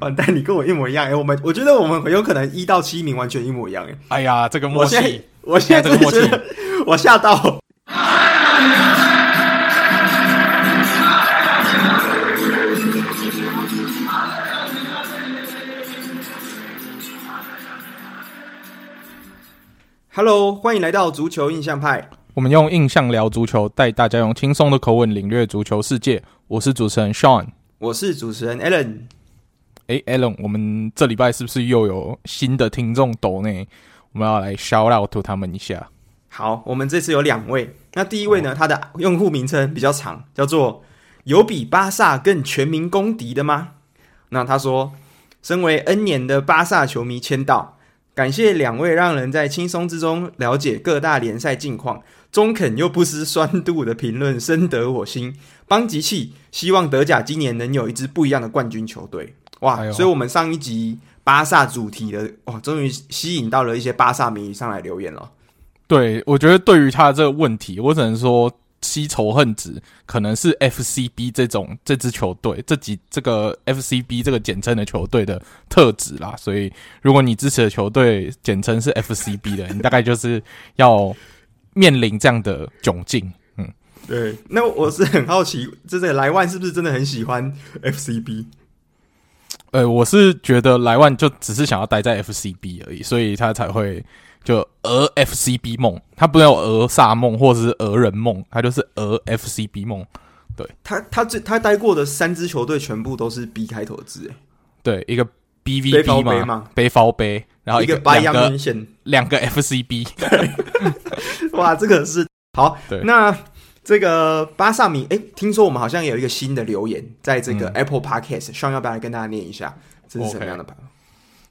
完蛋，你跟我一模一样哎！我们我觉得我们很有可能一到七名完全一模一样哎！哎呀，这个默契，我现在这个默契，我吓到。Hello，欢迎来到足球印象派。我们用印象聊足球，带大家用轻松的口吻领略足球世界。我是主持人 Sean，我是主持人 Alan。诶，Alan，我们这礼拜是不是又有新的听众抖呢？我们要来 shout out to 他们一下。好，我们这次有两位。那第一位呢，哦、他的用户名称比较长，叫做“有比巴萨更全民公敌的吗？”那他说，身为 N 年的巴萨球迷签到。感谢两位让人在轻松之中了解各大联赛近况，中肯又不失酸度的评论，深得我心。邦吉气，希望德甲今年能有一支不一样的冠军球队。哇！哎、所以，我们上一集巴萨主题的哇，终于吸引到了一些巴萨迷上来留言了。对，我觉得对于他的这个问题，我只能说。吸仇恨值可能是 FCB 这种这支球队这几这个 FCB 这个简称的球队的特质啦，所以如果你支持的球队简称是 FCB 的，你大概就是要面临这样的窘境。嗯，对。那我是很好奇，这个莱万是不是真的很喜欢 FCB？呃，我是觉得莱万就只是想要待在 FCB 而已，所以他才会。就俄 FCB 梦，他不能有鹅萨梦或者是俄人梦，他就是俄 FCB 梦。对他，他最他待过的三支球队全部都是 B 开头字，哎，对，一个 BVB 嘛，背包杯，然后一个两个两个 FCB，哇，这个是好。对，那这个巴萨米，哎，听说我们好像有一个新的留言，在这个 Apple Podcast，希望、嗯、要不要来跟大家念一下，这是什么样的朋友？Okay.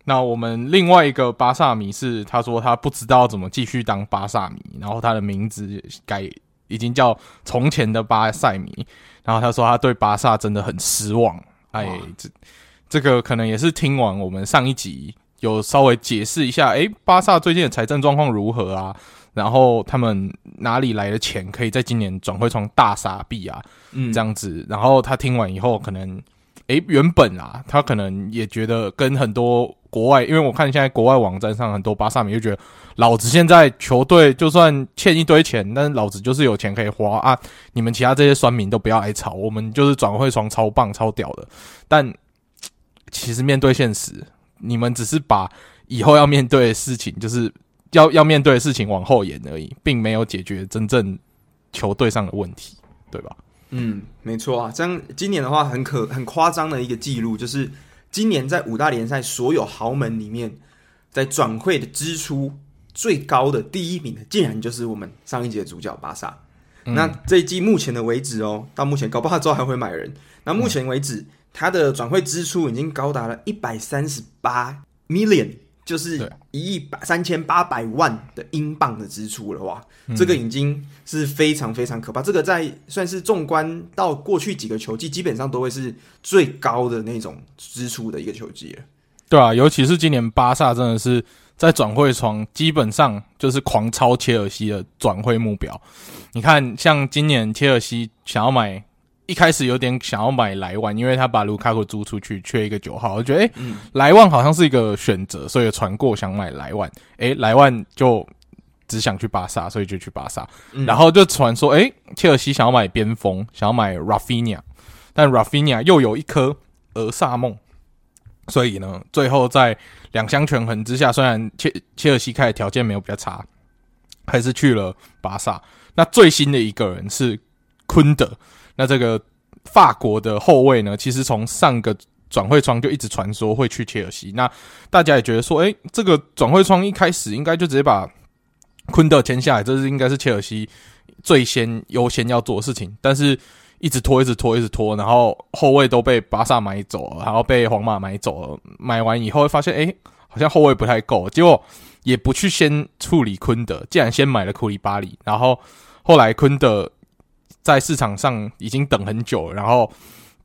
那我们另外一个巴萨迷是，他说他不知道怎么继续当巴萨迷，然后他的名字改已经叫从前的巴塞米，然后他说他对巴萨真的很失望。哎，这这个可能也是听完我们上一集有稍微解释一下，哎，巴萨最近的财政状况如何啊？然后他们哪里来的钱可以在今年转会窗大傻逼啊？嗯，这样子，然后他听完以后可能。诶，原本啊，他可能也觉得跟很多国外，因为我看现在国外网站上很多巴萨迷就觉得，老子现在球队就算欠一堆钱，但是老子就是有钱可以花啊！你们其他这些酸民都不要来吵，我们就是转会窗超棒超屌的。但其实面对现实，你们只是把以后要面对的事情，就是要要面对的事情往后延而已，并没有解决真正球队上的问题，对吧？嗯，没错啊，这样今年的话很可很夸张的一个记录，就是今年在五大联赛所有豪门里面，在转会的支出最高的第一名的，竟然就是我们上一季的主角巴萨。嗯、那这一季目前的为止哦，到目前搞不好之后还会买人。那目前为止，他的转会支出已经高达了一百三十八 million。就是一亿三千八百万的英镑的支出了哇，嗯、这个已经是非常非常可怕。这个在算是纵观到过去几个球季，基本上都会是最高的那种支出的一个球季了。对啊，尤其是今年巴萨真的是在转会窗基本上就是狂超切尔西的转会目标。你看，像今年切尔西想要买。一开始有点想要买莱万，因为他把卢卡库租出去，缺一个九号，我觉得诶，莱万好像是一个选择，所以传过想买莱万。诶，莱万就只想去巴萨，所以就去巴萨。嗯、然后就传说，诶，切尔西想要买边锋，想要买 Rafinha，但 Rafinha 又有一颗俄萨梦，所以呢，最后在两相权衡之下，虽然切切尔西开的条件没有比较差，还是去了巴萨。那最新的一个人是昆德。那这个法国的后卫呢，其实从上个转会窗就一直传说会去切尔西。那大家也觉得说，诶，这个转会窗一开始应该就直接把昆德签下来，这是应该是切尔西最先优先要做的事情。但是一直拖，一直拖，一直拖，然后后卫都被巴萨买走了，然后被皇马买走了。买完以后发现，诶，好像后卫不太够，结果也不去先处理昆德，竟然先买了库里巴里，然后后来昆德。在市场上已经等很久了，然后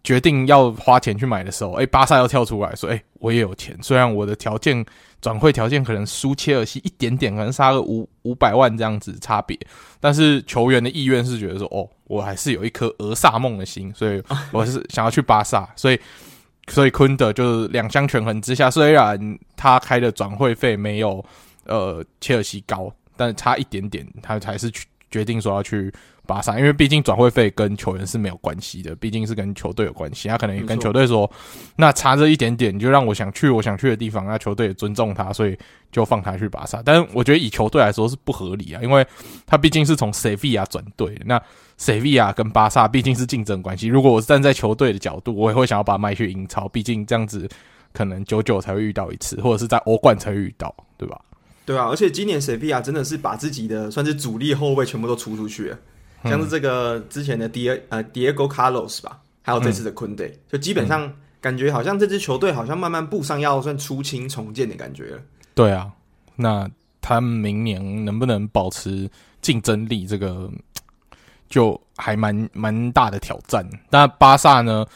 决定要花钱去买的时候，诶，巴萨又跳出来说：“诶，我也有钱，虽然我的条件转会条件可能输切尔西一点点，可能差个五五百万这样子差别，但是球员的意愿是觉得说，哦，我还是有一颗俄萨梦的心，所以我是想要去巴萨，所以所以昆德就是两相权衡之下，虽然他开的转会费没有呃切尔西高，但差一点点，他才是去决定说要去。巴萨，因为毕竟转会费跟球员是没有关系的，毕竟是跟球队有关系。他可能也跟球队说，那差这一点点，你就让我想去我想去的地方，那球队也尊重他，所以就放他去巴萨。但是我觉得以球队来说是不合理啊，因为他毕竟是从塞维亚转队，那塞维亚跟巴萨毕竟是竞争关系。如果我是站在球队的角度，我也会想要把他卖去英超，毕竟这样子可能久久才会遇到一次，或者是在欧冠才会遇到，对吧？对啊，而且今年塞维亚真的是把自己的算是主力后卫全部都出出去了。像是这个之前的迪呃 Diego Carlos 吧，还有这次的昆德，嗯，就基本上感觉好像这支球队好像慢慢步上要算出清重建的感觉了。对啊，那他们明年能不能保持竞争力，这个就还蛮蛮大的挑战。那巴萨呢？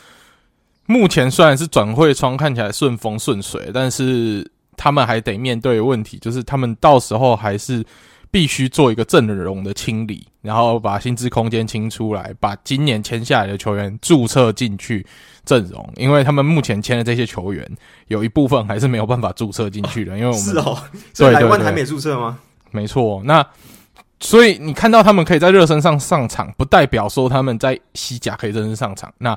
目前虽然是转会窗看起来顺风顺水，但是他们还得面对问题，就是他们到时候还是。必须做一个阵容的清理，然后把薪资空间清出来，把今年签下来的球员注册进去阵容。因为他们目前签的这些球员，有一部分还是没有办法注册进去的。因为我们 是哦，所以台湾还没注册吗？没错，那所以你看到他们可以在热身上上场，不代表说他们在西甲可以正式上场。那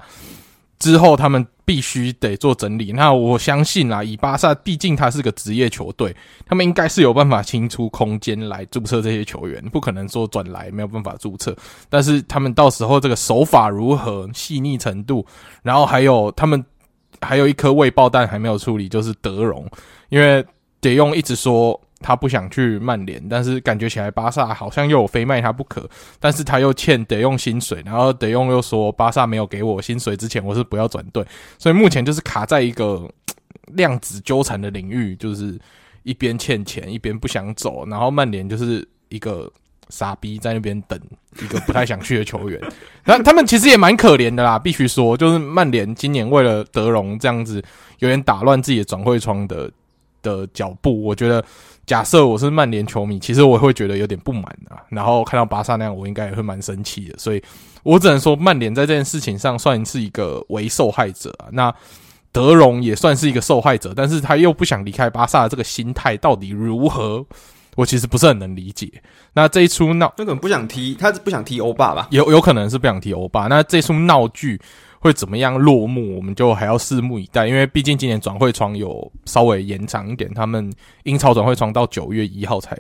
之后他们必须得做整理。那我相信啦，以巴萨毕竟他是个职业球队，他们应该是有办法清出空间来注册这些球员，不可能说转来没有办法注册。但是他们到时候这个手法如何、细腻程度，然后还有他们还有一颗未爆弹还没有处理，就是德容，因为得用一直说。他不想去曼联，但是感觉起来巴萨好像又非卖他不可，但是他又欠得用薪水，然后得用又说巴萨没有给我薪水之前，我是不要转队，所以目前就是卡在一个 量子纠缠的领域，就是一边欠钱，一边不想走，然后曼联就是一个傻逼在那边等一个不太想去的球员，那他们其实也蛮可怜的啦，必须说，就是曼联今年为了德容这样子，有点打乱自己的转会窗的的脚步，我觉得。假设我是曼联球迷，其实我会觉得有点不满啊。然后看到巴萨那样，我应该也会蛮生气的。所以我只能说，曼联在这件事情上算是一个为受害者啊。那德容也算是一个受害者，但是他又不想离开巴萨的这个心态到底如何？我其实不是很能理解。那这一出闹，他可能不想踢，他是不想踢欧巴吧？有有可能是不想踢欧巴。那这出闹剧。会怎么样落幕，我们就还要拭目以待。因为毕竟今年转会窗有稍微延长一点，他们英超转会窗到九月一号才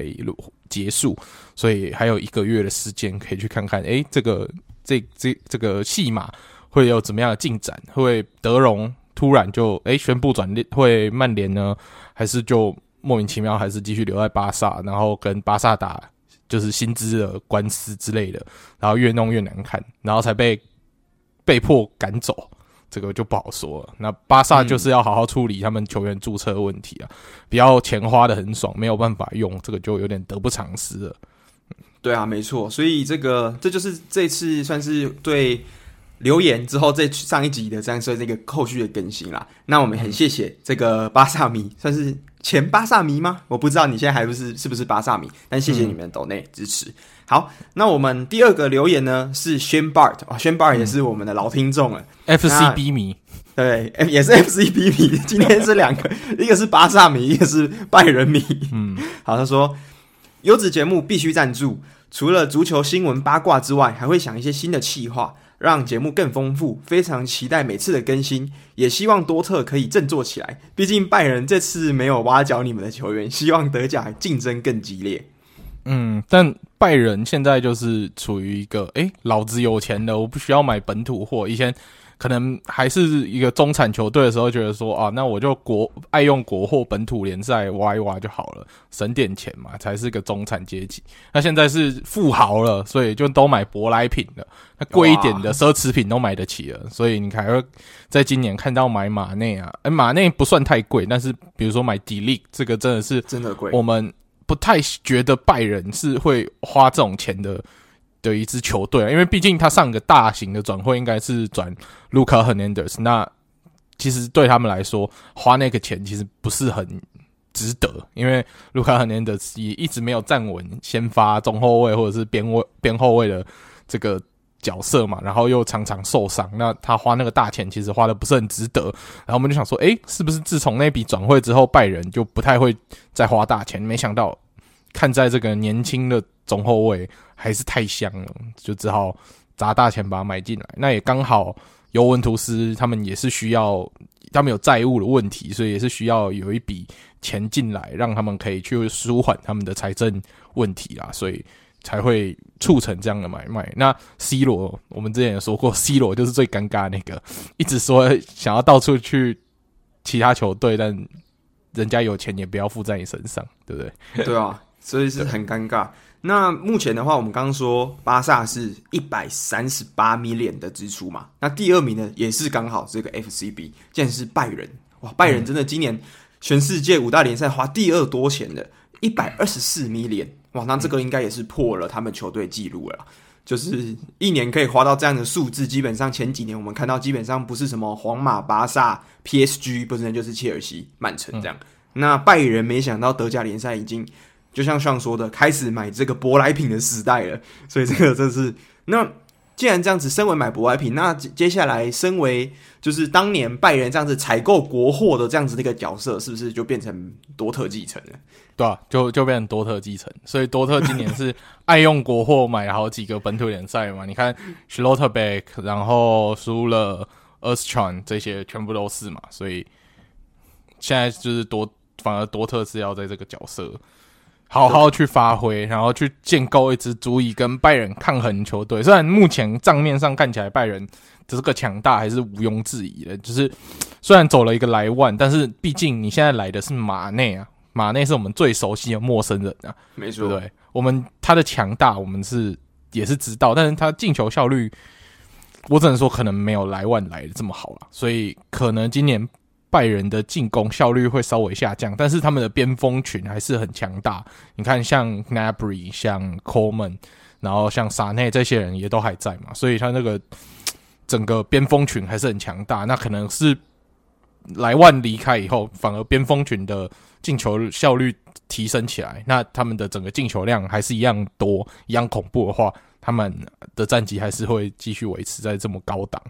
结束，所以还有一个月的时间可以去看看。诶，这个这这这个戏码会有怎么样的进展？会德容突然就诶宣布转会曼联呢，还是就莫名其妙还是继续留在巴萨，然后跟巴萨打就是薪资的官司之类的，然后越弄越难看，然后才被。被迫赶走，这个就不好说了。那巴萨就是要好好处理他们球员注册问题啊，不要钱花的很爽，没有办法用，这个就有点得不偿失了。对啊，没错，所以这个这就是这次算是对留言之后这上一集的这样说这个后续的更新啦。那我们很谢谢这个巴萨迷，算是前巴萨迷吗？我不知道你现在还不是是不是巴萨迷，但谢谢你们的抖内支持。好，那我们第二个留言呢是 Shane Bart 哦，Shane Bart 也是我们的老听众了，FCB 迷，对，也是 FCB 迷。今天是两个，一个是巴萨迷，一个是拜仁迷。嗯，好，他说优质节目必须赞助，除了足球新闻八卦之外，还会想一些新的企划，让节目更丰富。非常期待每次的更新，也希望多特可以振作起来。毕竟拜仁这次没有挖角你们的球员，希望德甲竞争更激烈。嗯，但拜仁现在就是处于一个，诶，老子有钱了，我不需要买本土货。以前可能还是一个中产球队的时候，觉得说啊，那我就国爱用国货，本土联赛挖一挖就好了，省点钱嘛，才是个中产阶级。那现在是富豪了，所以就都买舶来品了，那贵一点的 奢侈品都买得起了。所以你还会在今年看到买马内啊，诶，马内不算太贵，但是比如说买迪利，这个真的是真的贵，我们。不太觉得拜仁是会花这种钱的的一支球队啊，因为毕竟他上个大型的转会应该是转卢卡·赫南德斯，那其实对他们来说花那个钱其实不是很值得，因为卢卡·赫南德斯也一直没有站稳先发中后卫或者是边位边后卫的这个角色嘛，然后又常常受伤，那他花那个大钱其实花的不是很值得。然后我们就想说，诶，是不是自从那笔转会之后，拜仁就不太会再花大钱？没想到，看在这个年轻的中后卫还是太香了，就只好砸大钱把他买进来。那也刚好，尤文图斯他们也是需要，他们有债务的问题，所以也是需要有一笔钱进来，让他们可以去舒缓他们的财政问题啦。所以。才会促成这样的买卖。那 C 罗，我们之前也说过，C 罗就是最尴尬的那个，一直说想要到处去其他球队，但人家有钱也不要付在你身上，对不对？对啊，所以是很尴尬。那目前的话，我们刚刚说巴萨是一百三十八 million 的支出嘛？那第二名呢，也是刚好这个 FCB，竟然是拜仁。哇，拜仁真的今年全世界五大联赛花第二多钱的，一百二十四 million。哇，那这个应该也是破了他们球队记录了，就是一年可以花到这样的数字。基本上前几年我们看到，基本上不是什么皇马、巴萨、PSG，不是就是切尔西、曼城这样。嗯、那拜仁没想到德甲联赛已经就像上说的，开始买这个舶来品的时代了。所以这个真是那。既然这样子，身为买舶来品，那接下来身为就是当年拜仁这样子采购国货的这样子的一个角色，是不是就变成多特继承了？对啊，就就变成多特继承。所以多特今年是爱用国货，买了好几个本土联赛嘛。你看 Schlotterbeck，然后输了 e r s t r a n 这些全部都是嘛。所以现在就是多，反而多特是要在这个角色。好好去发挥，然后去建构一支足以跟拜仁抗衡球队。虽然目前账面上看起来拜仁这个强大还是毋庸置疑的，就是虽然走了一个莱万，但是毕竟你现在来的是马内啊，马内是我们最熟悉的陌生人啊，没错，对，我们他的强大我们是也是知道，但是他进球效率，我只能说可能没有莱万来的这么好了，所以可能今年。拜仁的进攻效率会稍微下降，但是他们的边锋群还是很强大。你看，像 Gnabry、像 Coleman，然后像萨内这些人也都还在嘛，所以他那个整个边锋群还是很强大。那可能是莱万离开以后，反而边锋群的进球效率提升起来，那他们的整个进球量还是一样多、一样恐怖的话，他们的战绩还是会继续维持在这么高档。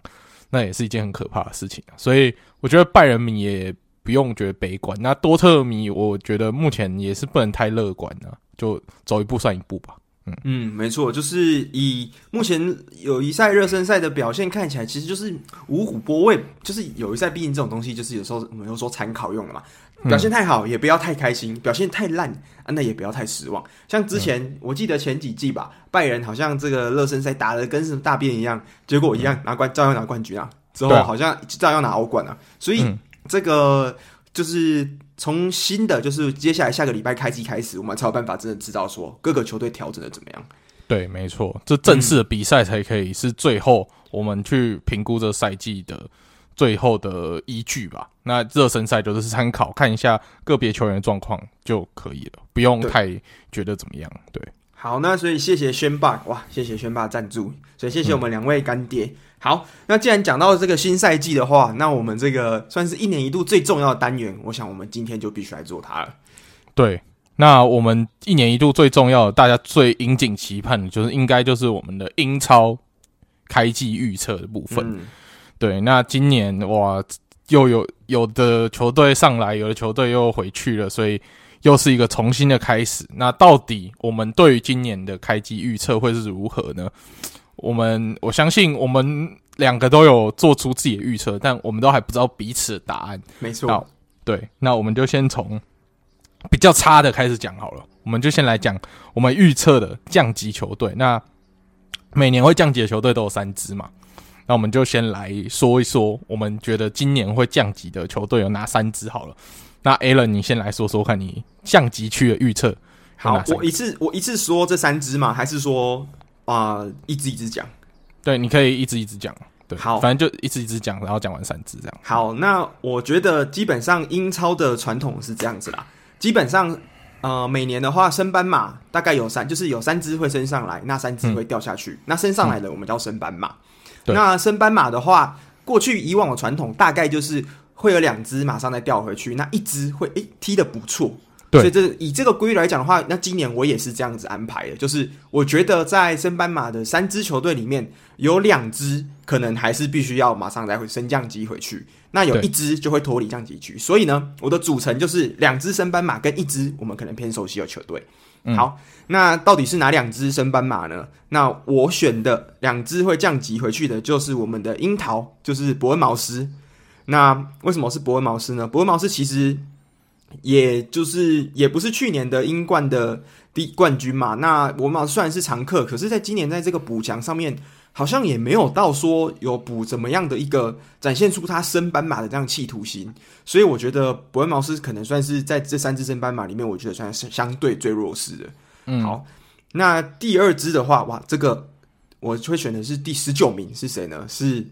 那也是一件很可怕的事情，所以我觉得拜仁迷也不用觉得悲观。那多特迷，我觉得目前也是不能太乐观了，就走一步算一步吧。嗯嗯，没错，就是以目前友谊赛、热身赛的表现看起来，其实就是五虎波位，就是友谊赛，毕竟这种东西就是有时候我们有说参考用的嘛。表现太好也不要太开心，表现太烂啊，那也不要太失望。像之前、嗯、我记得前几季吧，拜仁好像这个热身赛打的跟什么大便一样，结果一样拿冠，照样拿冠军啊。之后好像照样拿欧冠啊。所以这个就是从新的，就是接下来下个礼拜开机开始，我们才有办法真的知道说各个球队调整的怎么样。对，没错，这正式的比赛才可以是最后我们去评估这赛季的。最后的依据吧，那热身赛就是参考看一下个别球员的状况就可以了，不用太觉得怎么样。对，对好，那所以谢谢轩爸，哇，谢谢轩爸赞助，所以谢谢我们两位干爹。嗯、好，那既然讲到这个新赛季的话，那我们这个算是一年一度最重要的单元，我想我们今天就必须来做它了。对，那我们一年一度最重要的，大家最引颈期盼的，就是应该就是我们的英超开季预测的部分。嗯对，那今年哇，又有有的球队上来，有的球队又回去了，所以又是一个重新的开始。那到底我们对于今年的开季预测会是如何呢？我们我相信我们两个都有做出自己的预测，但我们都还不知道彼此的答案。没错，对，那我们就先从比较差的开始讲好了。我们就先来讲我们预测的降级球队。那每年会降级的球队都有三支嘛？那我们就先来说一说，我们觉得今年会降级的球队有哪三支好了。那 Alan，你先来说说看你降级区的预测。好，我一次我一次说这三支吗？还是说啊、呃、一只一只讲？对，你可以一只一只讲。对，好，反正就一只一只讲，然后讲完三只这样。好，那我觉得基本上英超的传统是这样子啦。基本上呃每年的话升班马大概有三，就是有三只会升上来，那三只会掉下去。嗯、那升上来的我们叫升班马。对那升班马的话，过去以往的传统大概就是会有两只马上再掉回去，那一只会诶、欸、踢的不错，对所以这以这个规律来讲的话，那今年我也是这样子安排的，就是我觉得在升班马的三支球队里面，有两支可能还是必须要马上来回升降级回去，那有一支就会脱离降级区。所以呢，我的组成就是两支升班马跟一支我们可能偏熟悉的球队。嗯、好，那到底是哪两支升班马呢？那我选的两支会降级回去的，就是我们的樱桃，就是伯恩茅斯。那为什么是伯恩茅斯呢？伯恩茅斯其实。也就是也不是去年的英冠的第冠军嘛，那我们虽然是常客，可是在今年在这个补强上面，好像也没有到说有补怎么样的一个展现出他升班马的这样企图心，所以我觉得伯恩茅斯可能算是在这三支升班马里面，我觉得算是相对最弱势的。嗯，好，那第二支的话，哇，这个我会选的是第十九名是谁呢？是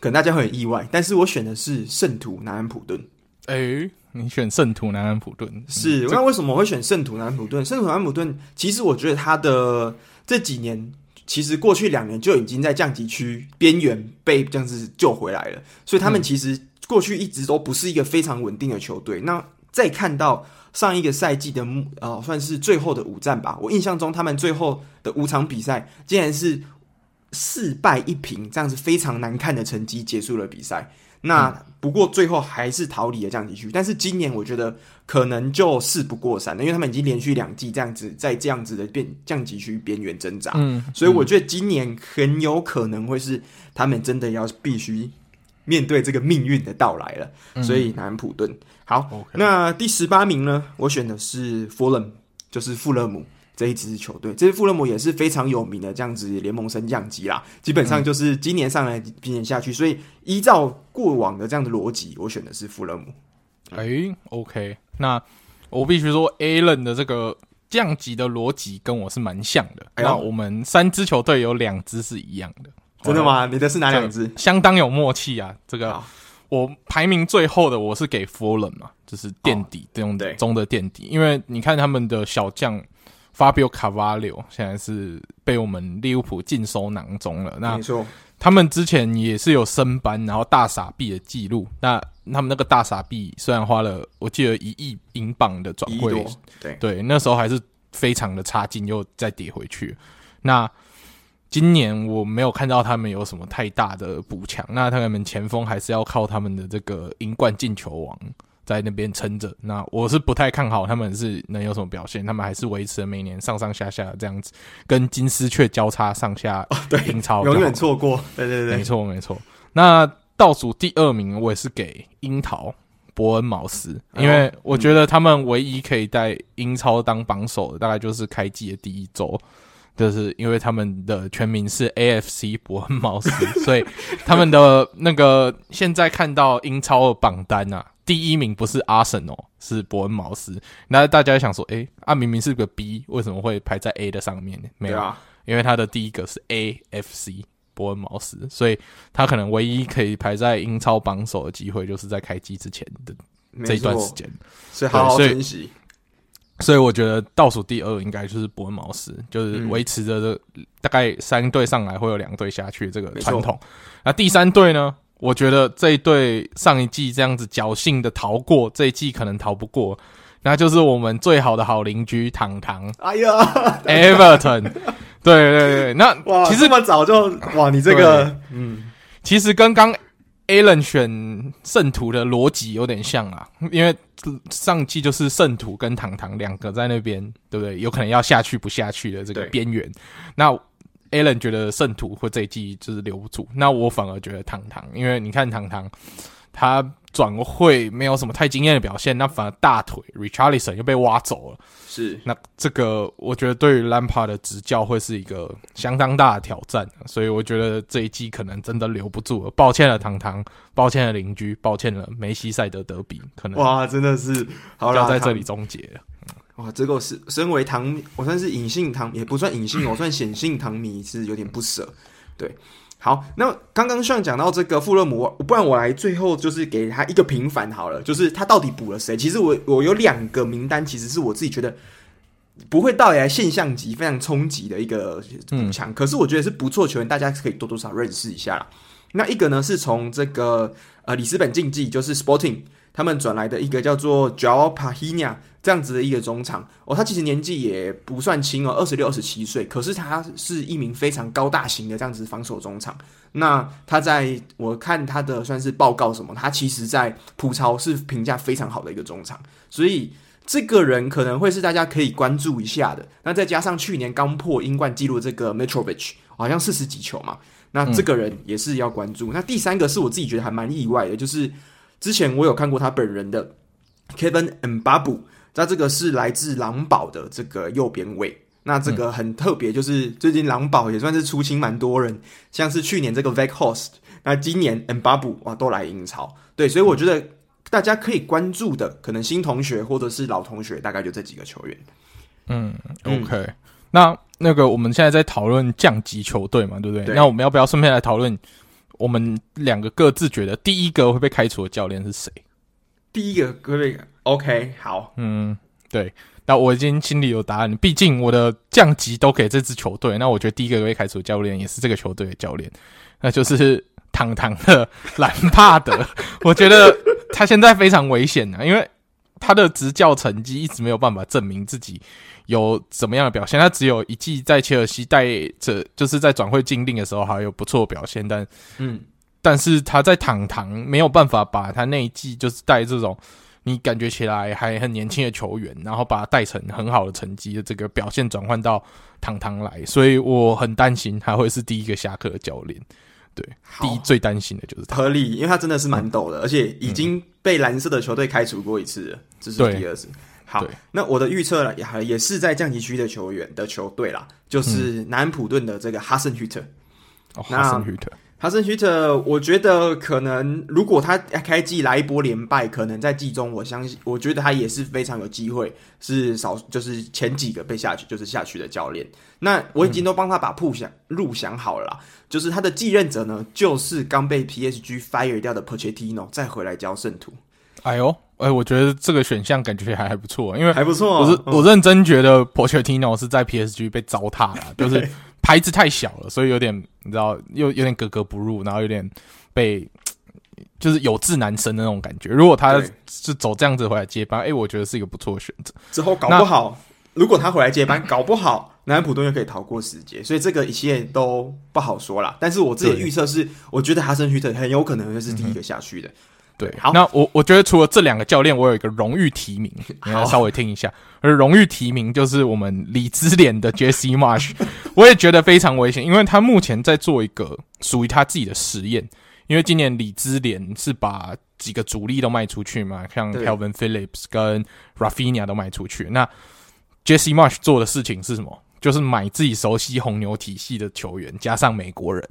可能大家会很意外，但是我选的是圣徒南安普顿。诶、欸，你选圣徒南安普顿是？那为什么我会选圣徒南安普顿？圣徒南安普顿其实我觉得他的这几年，其实过去两年就已经在降级区边缘被这样子救回来了，所以他们其实过去一直都不是一个非常稳定的球队。那再看到上一个赛季的呃，算是最后的五战吧，我印象中他们最后的五场比赛竟然是四败一平，这样子非常难看的成绩结束了比赛。那不过最后还是逃离了降级区，但是今年我觉得可能就事不过三了，因为他们已经连续两季这样子在这样子的边降级区边缘挣扎，嗯，所以我觉得今年很有可能会是他们真的要必须面对这个命运的到来了。嗯、所以南安普顿好.那第十八名呢？我选的是弗勒姆，就是富勒姆。这一支球队，这支富勒姆也是非常有名的，这样子联盟升降级啦，基本上就是今年上来，今年下去，所以依照过往的这样的逻辑，我选的是富勒姆。哎、欸，OK，那我必须说，Allen 的这个降级的逻辑跟我是蛮像的。哎、那我们三支球队有两支是一样的，真的吗？你的是哪两支？相当有默契啊！这个我排名最后的，我是给富勒姆嘛，就是垫底这种中的垫底，因为你看他们的小将。Fabio Carvalho 现在是被我们利物浦尽收囊中了。那，他们之前也是有升班，然后大傻币的记录。那他们那个大傻币虽然花了，我记得一亿英镑的转会，对对，那时候还是非常的差劲，又再跌回去。那今年我没有看到他们有什么太大的补强，那他们前锋还是要靠他们的这个英冠进球王。在那边撑着，那我是不太看好他们是能有什么表现。他们还是维持了每年上上下下这样子，跟金丝雀交叉上下。对，英超永远错过。对对对，没错没错。那倒数第二名，我也是给樱桃伯恩茅斯，因为我觉得他们唯一可以在英超当榜首的，大概就是开季的第一周，就是因为他们的全名是 AFC 伯恩茅斯，所以他们的那个现在看到英超的榜单啊。第一名不是阿森纳，是伯恩茅斯。那大家想说，诶、欸，啊，明明是个 B，为什么会排在 A 的上面呢？没有，啊、因为他的第一个是 AFC 伯恩茅斯，所以他可能唯一可以排在英超榜首的机会，就是在开机之前的这一段时间。所以好好珍惜。所以我觉得倒数第二应该就是伯恩茅斯，就是维持着这大概三队上来会有两队下去这个传统。那第三队呢？我觉得这一队上一季这样子侥幸的逃过，这一季可能逃不过，那就是我们最好的好邻居糖糖。哎呀，Everton，对对对，那哇，其实这么早就哇，你这个嗯，其实跟刚 Alan 选圣徒的逻辑有点像啊，因为上季就是圣徒跟糖糖两个在那边，对不对？有可能要下去不下去的这个边缘，那。Allen 觉得圣徒会这一季就是留不住，那我反而觉得糖糖，因为你看糖糖他转会没有什么太惊艳的表现，那反而大腿 Richarlison 又被挖走了，是那这个我觉得对于 Lampard 的执教会是一个相当大的挑战，所以我觉得这一季可能真的留不住了。抱歉了糖糖，抱歉了邻居，抱歉了梅西赛德德比，可能哇真的是好要在这里终结了。哇，这个是身为糖，我算是隐性糖，也不算隐性，我算显性糖迷，是有点不舍。对，好，那刚刚像讲到这个富勒姆，不然我来最后就是给他一个平反好了，就是他到底补了谁？其实我我有两个名单，其实是我自己觉得不会到来现象级非常冲击的一个补强，可是我觉得是不错球员，大家可以多多少认识一下啦。那一个呢是从这个呃里斯本竞技，就是 Sporting。他们转来的一个叫做 Joao p a h i n a 这样子的一个中场哦，他其实年纪也不算轻哦，二十六、二十七岁，可是他是一名非常高大型的这样子防守中场。那他在我看他的算是报告什么，他其实在葡超是评价非常好的一个中场，所以这个人可能会是大家可以关注一下的。那再加上去年刚破英冠纪录这个 Mitrovic，好像四十几球嘛，那这个人也是要关注。那第三个是我自己觉得还蛮意外的，就是。之前我有看过他本人的 Kevin Mbabu，那这个是来自狼堡的这个右边卫。那这个很特别，就是最近狼堡也算是出清蛮多人，像是去年这个 Weghorst，那今年 Mbabu 哇都来英超。对，所以我觉得大家可以关注的，可能新同学或者是老同学，大概就这几个球员。嗯，OK，嗯，那那个我们现在在讨论降级球队嘛，对不对？对。那我们要不要顺便来讨论？我们两个各自觉得第一个会被开除的教练是谁？第一个各位，OK，好，嗯，对，那我已经心里有答案。毕竟我的降级都给这支球队，那我觉得第一个被开除的教练也是这个球队的教练，那就是堂堂的兰帕德。我觉得他现在非常危险啊，因为他的执教成绩一直没有办法证明自己。有怎么样的表现？他只有一季在切尔西带着，就是在转会禁令的时候还有不错表现，但嗯，但是他在堂堂没有办法把他那一季就是带这种你感觉起来还很年轻的球员，然后把他带成很好的成绩的这个表现转换到堂堂来，所以我很担心他会是第一个下课的教练。对，第一最担心的就是他。合理，因为他真的是蛮抖的，嗯，而且已经被蓝色的球队开除过一次了，这是第二次。好，那我的预测呢，也还也是在降级区的球员的球队啦，就是南安普顿的这个哈森·许特。哦，哈森·许特，哈森·许特，我觉得可能如果他开季来一波连败，可能在季中，我相信，我觉得他也是非常有机会是少，就是前几个被下去，就是下去的教练。那我已经都帮他把铺想路想好了啦，就是他的继任者呢，就是刚被 PSG fire 掉的 Pochettino 再回来教圣徒。哎呦！哎、欸，我觉得这个选项感觉还还不错，因为还不错。我是我认真觉得 Pochettino 是在 PSG 被糟蹋了，就是牌子太小了，所以有点你知道，又有点格格不入，然后有点被就是有志难伸的那种感觉。如果他是走这样子回来接班，哎、欸，我觉得是一个不错的选择。之后搞不好，如果他回来接班，搞不好南安普顿又可以逃过死劫，所以这个一切都不好说啦。但是我自己的预测是，我觉得哈森·许特很有可能会是第一个下去的。嗯对，好，那我我觉得除了这两个教练，我有一个荣誉提名，你要稍微听一下。而荣誉提名就是我们里兹联的 Jesse Marsch，我也觉得非常危险，因为他目前在做一个属于他自己的实验。因为今年里兹联是把几个主力都卖出去嘛，像 Calvin Phillips 跟 Rafinha 都卖出去。那 Jesse Marsch 做的事情是什么？就是买自己熟悉红牛体系的球员，加上美国人。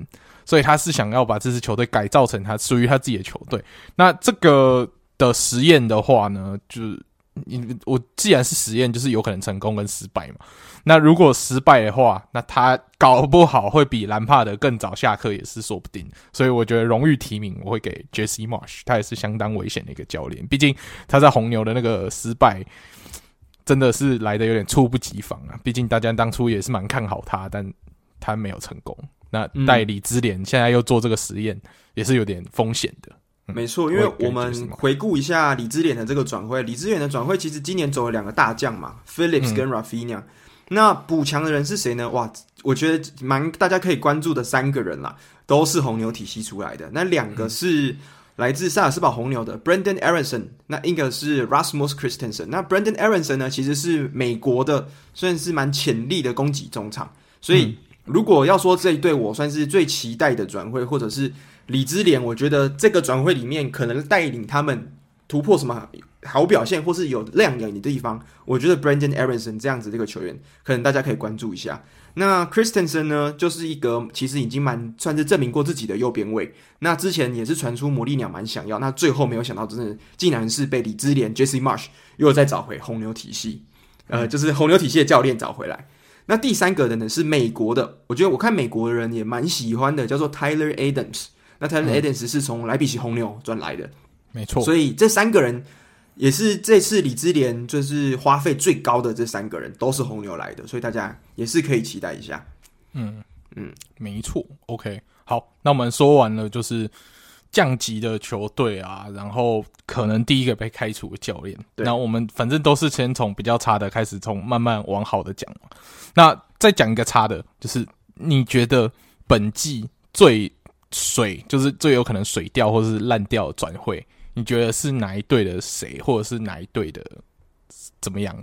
所以他是想要把这支球队改造成他属于他自己的球队。那这个的实验的话呢，就是你我既然是实验，就是有可能成功跟失败嘛。那如果失败的话，那他搞不好会比兰帕德更早下课也是说不定。所以我觉得荣誉提名我会给 Jesse Marsh，他也是相当危险的一个教练。毕竟他在红牛的那个失败真的是来的有点猝不及防啊。毕竟大家当初也是蛮看好他，但他没有成功。那代理之联现在又做这个实验，也是有点风险的。嗯、没错，因为我们回顾一下李之联的这个转会，李之联的转会其实今年走了两个大将嘛，Phillips 跟 Rafinha、嗯。那补强的人是谁呢？哇，我觉得蛮大家可以关注的三个人啦，都是红牛体系出来的。那两个是来自萨尔斯堡红牛的 Brenden Aaronson，那一个是 Rasmus Christensen。那 Brenden Aaronson 呢，其实是美国的，算是蛮潜力的攻击中场，所以。如果要说这一队我算是最期待的转会，或者是里兹联，我觉得这个转会里面可能带领他们突破什么好表现，或是有亮眼的地方，我觉得 Brenden Aaronson 这样子这个球员，可能大家可以关注一下。那 Christensen 呢，就是一个其实已经蛮算是证明过自己的右边卫。那之前也是传出魔力鸟蛮想要，那最后没有想到，真的竟然是被里兹联 Jesse Marsh 又再找回红牛体系，呃，就是红牛体系的教练找回来。那第三个人呢是美国的，我觉得我看美国的人也蛮喜欢的，叫做 Tyler Adams。那 Tyler Adams 是从莱比锡红牛转来的，嗯、没错。所以这三个人也是这次李之联就是花费最高的这三个人都是红牛来的，所以大家也是可以期待一下。嗯嗯，没错。OK，好，那我们说完了就是降级的球队啊，然后可能第一个被开除的教练。那我们反正都是先从比较差的开始，从慢慢往好的讲嘛。那再讲一个差的，就是你觉得本季最水，就是最有可能水掉或是烂掉转会，你觉得是哪一队的谁，或者是哪一队的怎么样，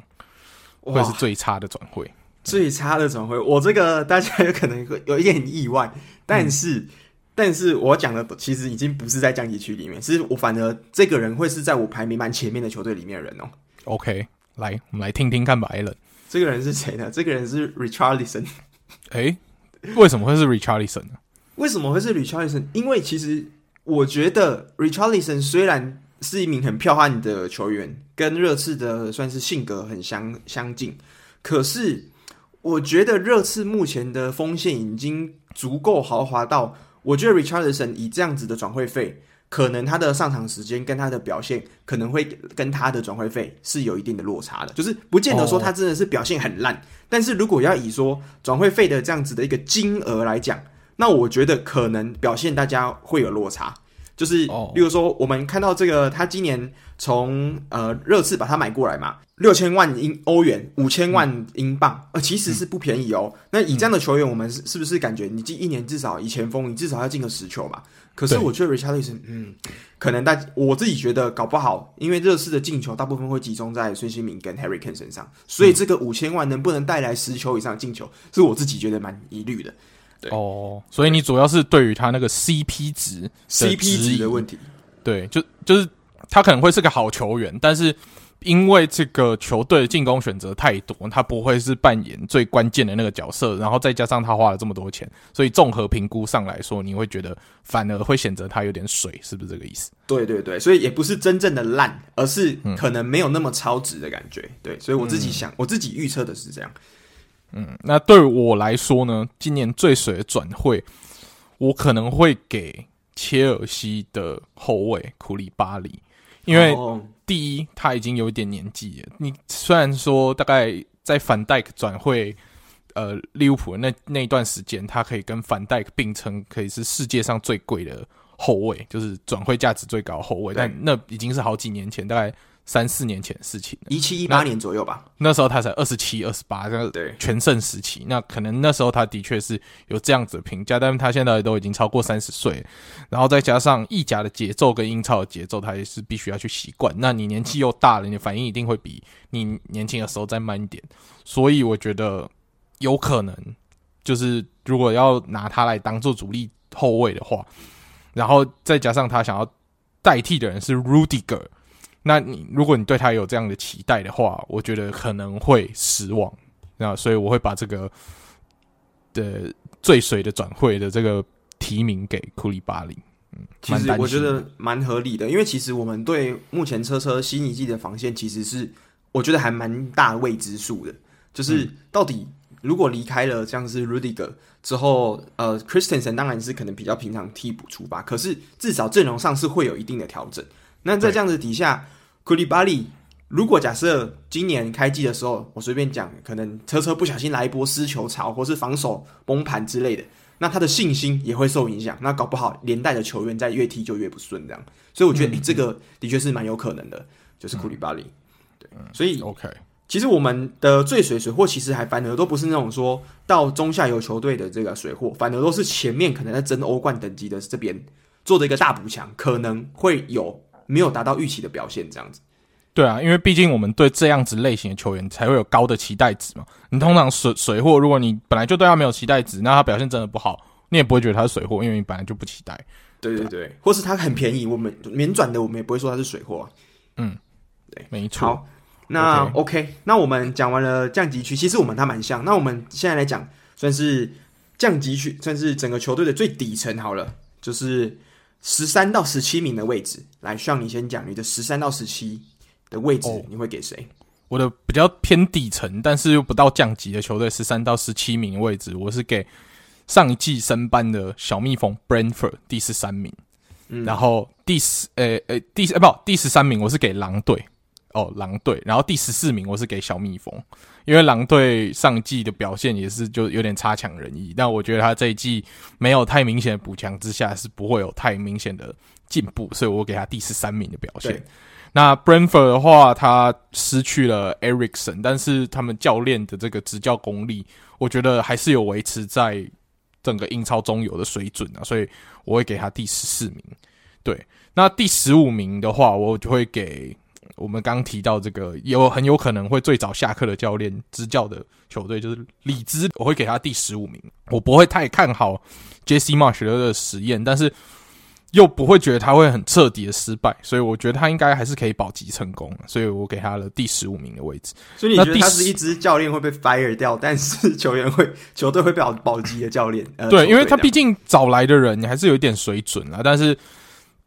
会是最差的转会？最差的转会，我这个大家有可能会有一点意外，但是，嗯、但是我讲的其实已经不是在降级区里面，是我反而这个人会是在我排名蛮前面的球队里面的人哦。OK，来，我们来听听看吧，Allen。这个人是谁呢？这个人是 Richarlison。哎，为什么会是 Richarlison 呢？为什么会是 Richarlison？因为其实我觉得 Richarlison 虽然是一名很彪悍的球员，跟热刺的算是性格很相相近，可是。我觉得热刺目前的锋线已经足够豪华到，我觉得 Richarlison 以这样子的转会费，可能他的上场时间跟他的表现可能会跟他的转会费是有一定的落差的，就是不见得说他真的是表现很烂，但是如果要以说转会费的这样子的一个金额来讲，那我觉得可能表现大家会有落差。就是，例如说，我们看到这个，他今年从呃热刺把他买过来嘛，六千万英欧元，五千万英镑，呃，其实是不便宜哦。那以这样的球员，我们是是不是感觉你进一年至少以前锋，你至少要进个十球嘛？可是我觉得 Richarlison，嗯，可能大我自己觉得搞不好，因为热刺的进球大部分会集中在孙兴慜跟 Harry Kane 身上，所以这个五千万能不能带来十球以上进球，是我自己觉得蛮疑虑的。对哦，所以你主要是对于他那个 CP 值、CP 值的问题，对，就就是他可能会是个好球员，但是因为这个球队的进攻选择太多，他不会是扮演最关键的那个角色，然后再加上他花了这么多钱，所以综合评估上来说，你会觉得反而会选择他有点水，是不是这个意思？对对对，所以也不是真正的烂，而是可能没有那么超值的感觉。嗯、对，所以我自己想，嗯、我自己预测的是这样。嗯，那对我来说呢，今年最水的转会，我可能会给切尔西的后卫库里巴里，因为第一他已经有一点年纪了。你虽然说大概在反戴克转会呃利物浦那那一段时间，他可以跟范戴克并称可以是世界上最贵的后卫，就是转会价值最高的后卫，但那已经是好几年前，大概。三四年前的事情，一七一八年左右吧。那时候他才二十七、二十八，这个全盛时期。那可能那时候他的确是有这样子的评价，但是他现在都已经超过三十岁，然后再加上意甲的节奏跟英超的节奏，他也是必须要去习惯。那你年纪又大了，你的反应一定会比你年轻的时候再慢一点。所以我觉得有可能，就是如果要拿他来当做主力后卫的话，然后再加上他想要代替的人是 Rudiger。那你如果你对他有这样的期待的话，我觉得可能会失望。那所以我会把这个的最水的转会的这个提名给库里巴里。嗯，其实我觉得蛮合理的，因为其实我们对目前车车新一季的防线其实是我觉得还蛮大未知数的，就是到底如果离开了像是 Rudiger 之后，呃，Christensen 当然是可能比较平常替补出发，可是至少阵容上是会有一定的调整。那在这样子底下。库里巴利，如果假设今年开季的时候，我随便讲，可能车车不小心来一波失球潮，或是防守崩盘之类的，那他的信心也会受影响。那搞不好连带的球员在越踢就越不顺，这样。所以我觉得你、嗯欸、这个的确是蛮有可能的，就是库里巴利。对，所以 OK，其实我们的最水水货其实还反而都不是那种说到中下游球队的这个水货，反而都是前面可能在争欧冠等级的这边做的一个大补强，可能会有。没有达到预期的表现，这样子。对啊，因为毕竟我们对这样子类型的球员才会有高的期待值嘛。你通常水水货，如果你本来就对他没有期待值，那他表现真的不好，你也不会觉得他是水货，因为你本来就不期待。对对对，或是他很便宜，我们免转的，我们也不会说他是水货。嗯，对，没错。好，那 OK，, okay 那我们讲完了降级区，其实我们他蛮像。那我们现在来讲，算是降级区，算是整个球队的最底层好了，就是。十三到十七名的位置，来，需要你先讲你的十三到十七的位置，你会给谁？哦，我的比较偏底层，但是又不到降级的球队，十三到十七名的位置，我是给上一季升班的小蜜蜂 Brentford 第十三名，嗯，然后第十，呃呃，第呃不，第十三名我是给狼队。哦，狼队，然后第十四名我是给小蜜蜂，因为狼队上季的表现也是就有点差强人意，但我觉得他这一季没有太明显的补强之下，是不会有太明显的进步，所以我给他第十三名的表现。那 Brentford 的话，他失去了 Ericson，但是他们教练的这个执教功力，我觉得还是有维持在整个英超中游的水准啊，所以我会给他第十四名。对，那第十五名的话，我就会给我们刚提到这个有很有可能会最早下课的教练执教的球队，就是里兹，我会给他第十五名。我不会太看好 Jesse Marsch 的实验，但是。又不会觉得他会很彻底的失败，所以我觉得他应该还是可以保级成功，所以我给他了第十五名的位置。所以你觉得他是一支教练会被 fire 掉，但是球员会球队会保保级的教练？呃、对，因为他毕竟找来的人你还是有一点水准啊，但是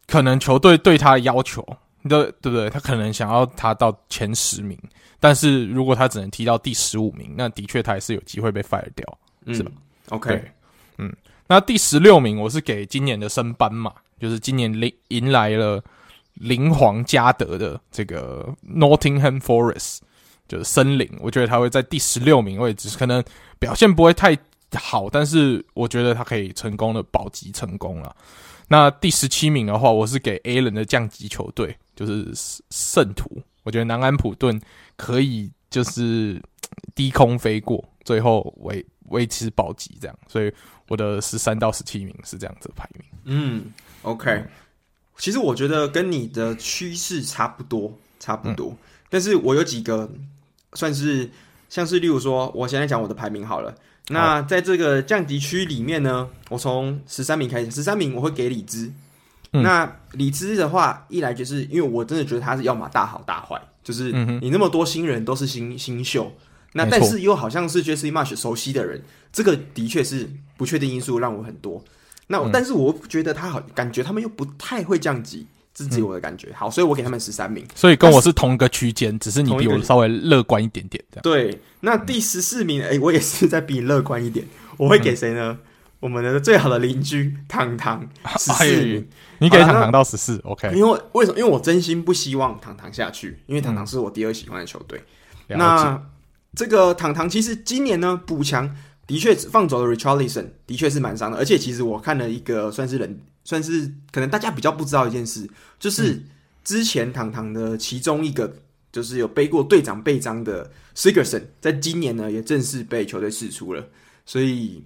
可能球队对他的要求，对对不对？他可能想要他到前十名，但是如果他只能踢到第十五名，那的确他还是有机会被 fire 掉，嗯、是吧？OK，嗯，那第十六名我是给今年的升班马。就是今年迎迎来了灵皇加德的这个 Nottingham Forest，就是森林，我觉得他会在第十六名位置，可能表现不会太好，但是我觉得他可以成功的保级成功了。那第十七名的话，我是给 Allen 的降级球队，就是圣徒，我觉得南安普顿可以就是 低空飞过，最后维维持保级这样，所以我的十三到十七名是这样子的排名。嗯。OK，其实我觉得跟你的趋势差不多，差不多。嗯、但是我有几个算是像是，例如说，我现在讲我的排名好了。那在这个降级区里面呢，我从十三名开始，十三名我会给里兹。嗯、那李兹的话，一来就是因为我真的觉得他是要么大好大坏，就是你那么多新人都是新新秀，那但是又好像是 Jesse Marsch 熟悉的人，这个的确是不确定因素让我很多。那、嗯、但是我觉得他好，感觉他们又不太会降级，自己我的感觉。嗯、好，所以我给他们十三名，所以跟我是同一个区间，只是你比我稍微乐观一点点。对，那第十四名，哎、欸，我也是在比你乐观一点，我会给谁呢？嗯、我们的最好的邻居糖糖 十四名，你给糖糖到十四，OK？因为为什么？因为我真心不希望糖糖下去，因为糖糖是我第二喜欢的球队。嗯、那这个糖糖其实今年呢补强。的确，放走了 Richarlison，的确是蛮伤的。而且，其实我看了一个算是人，算是可能大家比较不知道一件事，就是之前糖糖的其中一个，就是有背过队长背章的 Sigurdsson，在今年呢也正式被球队释出了。所以，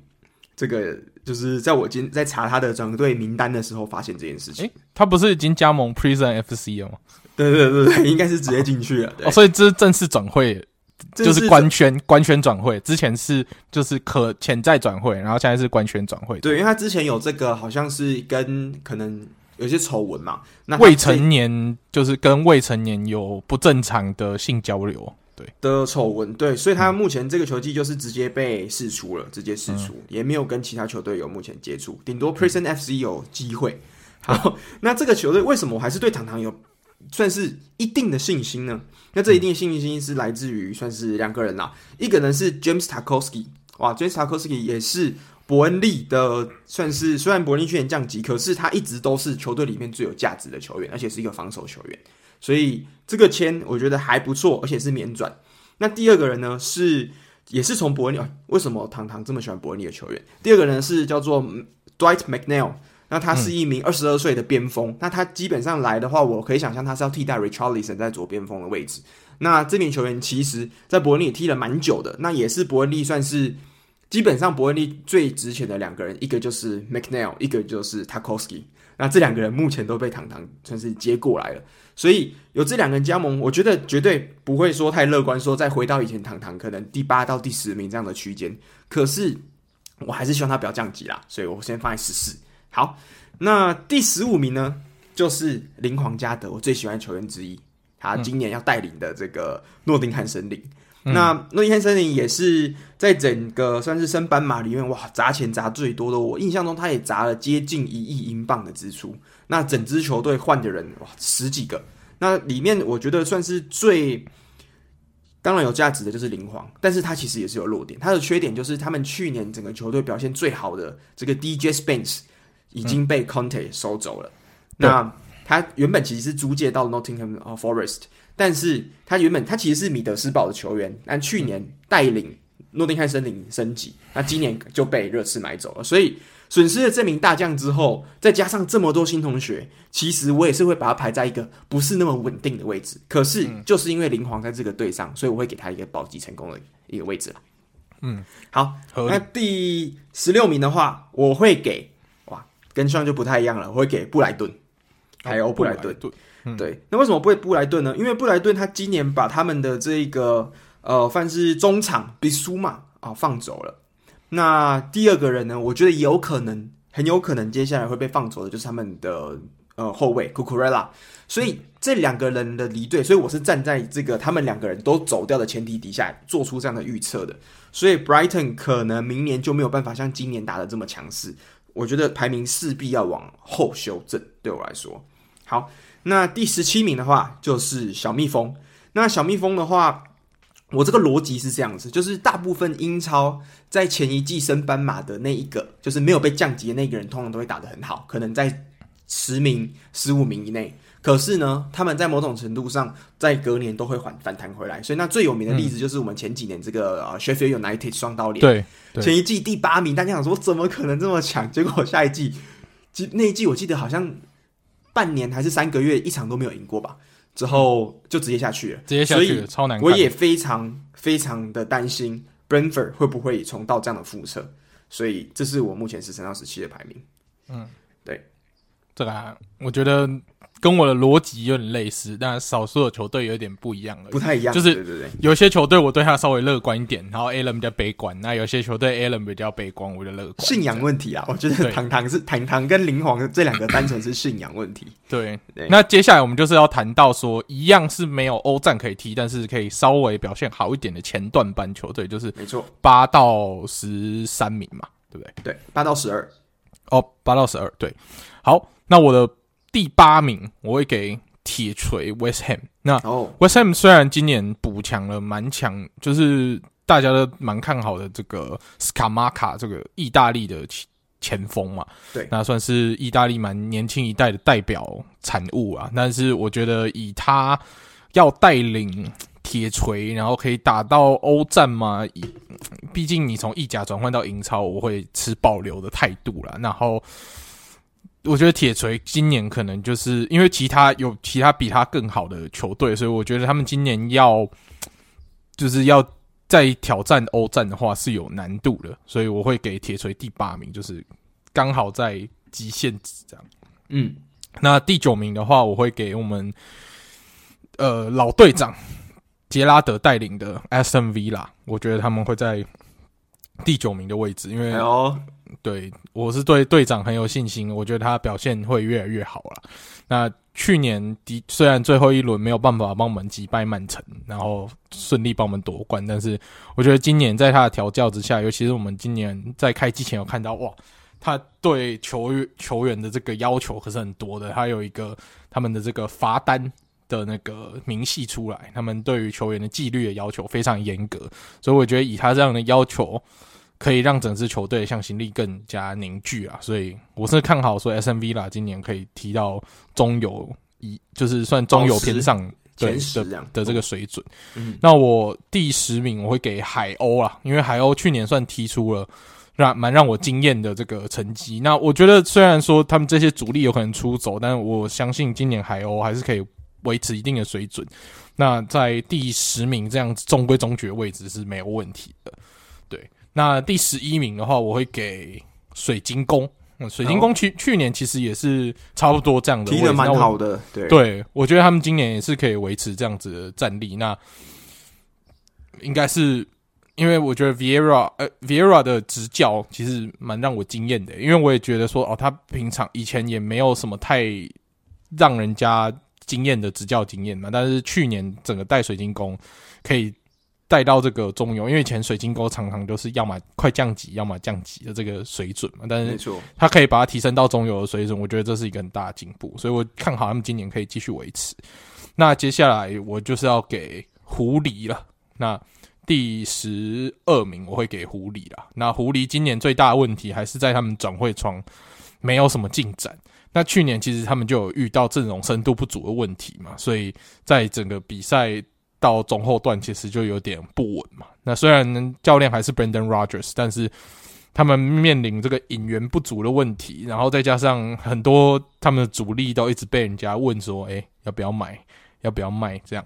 这个就是在我今在查他的转队名单的时候，发现这件事情。诶，他不是已经加盟 Prison FC 了吗？对对对对，应该是直接进去了。哦，所以这是正式转会。就是官宣官宣转会，之前是就是可潜在转会，然后现在是官宣转会。对，因为他之前有这个好像是跟可能有些丑闻嘛，那未成年就是跟未成年有不正常的性交流，对的丑闻，对，所以他目前这个球季就是直接被释出了，直接释出，嗯、也没有跟其他球队有目前接触，顶多 Prison FC 有机会。好，那这个球队为什么我还是对糖糖有？算是一定的信心呢？那这一定的信心是来自于算是两个人啦，一个人是 James Tarkowski，哇，James Tarkowski 也是伯恩利的，算是虽然伯恩利去年降级，可是他一直都是球队里面最有价值的球员，而且是一个防守球员，所以这个签我觉得还不错，而且是免转。那第二个人呢是也是从伯恩利，为什么堂堂这么喜欢伯恩利的球员？第二个人是叫做 Dwight McNeil。那他是一名二十二岁的边锋，那他基本上来的话，我可以想象他是要替代 Richarlison 在左边锋的位置。那这名球员其实，在伯恩利踢了蛮久的，那也是伯恩利算是基本上伯恩利最值钱的两个人，一个就是 McNeil，一个就是 Tarkowski。那这两个人目前都被堂堂算是接过来了，所以有这两个人加盟，我觉得绝对不会说太乐观，说再回到以前堂堂可能第八到第十名这样的区间。可是我还是希望他不要降级啦，所以我先放在十四。好，那第十五名呢，就是林皇加德，我最喜欢的球员之一。他今年要带领的这个诺丁汉森林，那诺丁汉森林也是在整个算是升班马里面，哇，砸钱砸最多的。我印象中，他也砸了接近一亿英镑的支出。那整支球队换的人，哇，十几个。那里面我觉得算是最当然有价值的就是灵皇，但是他其实也是有弱点。他的缺点就是他们去年整个球队表现最好的这个 DJ Spence。已经被 Conte 收走了。嗯、那他原本其实是租借到 Nottingham Forest，但是他原本他其实是米德斯堡的球员，但去年带领诺丁汉森林升级，那今年就被热刺买走了，所以损失了这名大将之后，再加上这么多新同学，其实我也是会把他排在一个不是那么稳定的位置。可是就是因为林皇在这个队上，所以我会给他一个保级成功的一个位置了。嗯，好，那第十六名的话，我会给哇，跟上就不太一样了，我会给布莱顿，还有布莱顿。对，那为什么不会布莱顿呢？因为布莱顿他今年把他们的这个呃，算是中场比苏马啊放走了。那第二个人呢，我觉得有可能，很有可能接下来会被放走的，就是他们的呃后卫库库雷拉。所以这两个人的离队，所以我是站在这个他们两个人都走掉的前提底下做出这样的预测的。所以 Brighton 可能明年就没有办法像今年打得这么强势，我觉得排名势必要往后修正。对我来说，好，那第十七名的话就是小蜜蜂。那小蜜蜂的话，我这个逻辑是这样子，就是大部分英超在前一季升班马的那一个，就是没有被降级的那个人，通常都会打得很好，可能在十名、十五名以内。可是呢，他们在某种程度上，在隔年都会反反弹回来。所以，那最有名的例子就是我们前几年这个、嗯、呃 Sheffield United 双刀脸，对，前一季第八名，大家想说怎么可能这么强？结果下一季，那一季我记得好像半年还是三个月一场都没有赢过吧？之后就直接下去了，直接下去了，超难。我也非常非常的担心 Brentford 会不会重蹈这样的覆辙。所以，这是我目前十三到十七的排名。嗯，对，这个、啊、我觉得。跟我的逻辑有点类似，但少数的球队有点不一样了，不太一样。就是有些球队我对他稍微乐观一点，然后 Alan 比较悲观；那有些球队 Alan 比较悲观，我就乐观。信仰问题啊，我觉得堂堂是堂堂跟林皇这两个单纯是信仰问题。对，对，那接下来我们就是要谈到说，一样是没有欧战可以踢，但是可以稍微表现好一点的前段班球队，就是没错，八到十三名嘛，对不对？对，八到十二。哦，八到十二，对。好，那我的第八名我会给。铁锤 West Ham，那 West Ham 虽然今年补强了蛮强，就是大家都蛮看好的这个斯卡马卡这个意大利的前锋嘛，对，那算是意大利蛮年轻一代的代表产物啊。但是我觉得以他要带领铁锤，然后可以打到欧战嘛，毕竟你从意甲转换到英超，我会持保留的态度啦。然后。我觉得铁锤今年可能就是因为其他有其他比他更好的球队，所以我觉得他们今年要就是要再挑战欧战的话是有难度的，所以我会给铁锤第八名，就是刚好在极限值这样。嗯，那第九名的话，我会给我们呃老队长杰拉德带领的 Aston Villa，我觉得他们会在第九名的位置，因为。对，我是对队长很有信心，我觉得他表现会越来越好了。那去年的虽然最后一轮没有办法帮我们击败曼城，然后顺利帮我们夺冠，但是我觉得今年在他的调教之下，尤其是我们今年在开机前有看到，哇，他对球员球员的这个要求可是很多的，他有一个他们的这个罚单的那个明细出来，他们对于球员的纪律的要求非常严格，所以我觉得以他这样的要求。可以让整支球队向心力更加凝聚啊，所以我是看好说 Aston Villa 今年可以踢到中游一，就是算中游偏上对的的这个水准。嗯，那我第十名我会给海鸥啊，因为海鸥去年算踢出了让蛮让我惊艳的这个成绩。那我觉得虽然说他们这些主力有可能出走，但我相信今年海鸥还是可以维持一定的水准。那在第十名这样子中规中矩的位置是没有问题的。那第十一名的话，我会给水晶宫。水晶宫去、哦、去年其实也是差不多这样的，踢的蛮好的。对，对我觉得他们今年也是可以维持这样子的战力。那应该是因为我觉得 Vieira 呃 Vieira 的执教其实蛮让我惊艳的，因为我也觉得说哦，他平常以前也没有什么太让人家惊艳的执教经验嘛，但是去年整个带水晶宫可以。带到这个中游，因为以前水晶沟常常都是要么快降级，要么降级的这个水准嘛。但是，他可以把它提升到中游的水准，我觉得这是一个很大的进步。所以我看好他们今年可以继续维持。那接下来我就是要给狐狸了。那第十二名我会给狐狸了。那狐狸今年最大的问题还是在他们转会窗没有什么进展。那去年其实他们就有遇到阵容深度不足的问题嘛，所以在整个比赛。到中后段其实就有点不稳嘛。那虽然教练还是 Brendan Rogers，但是他们面临这个引援不足的问题，然后再加上很多他们的主力都一直被人家问说，诶，要不要买，要不要卖这样。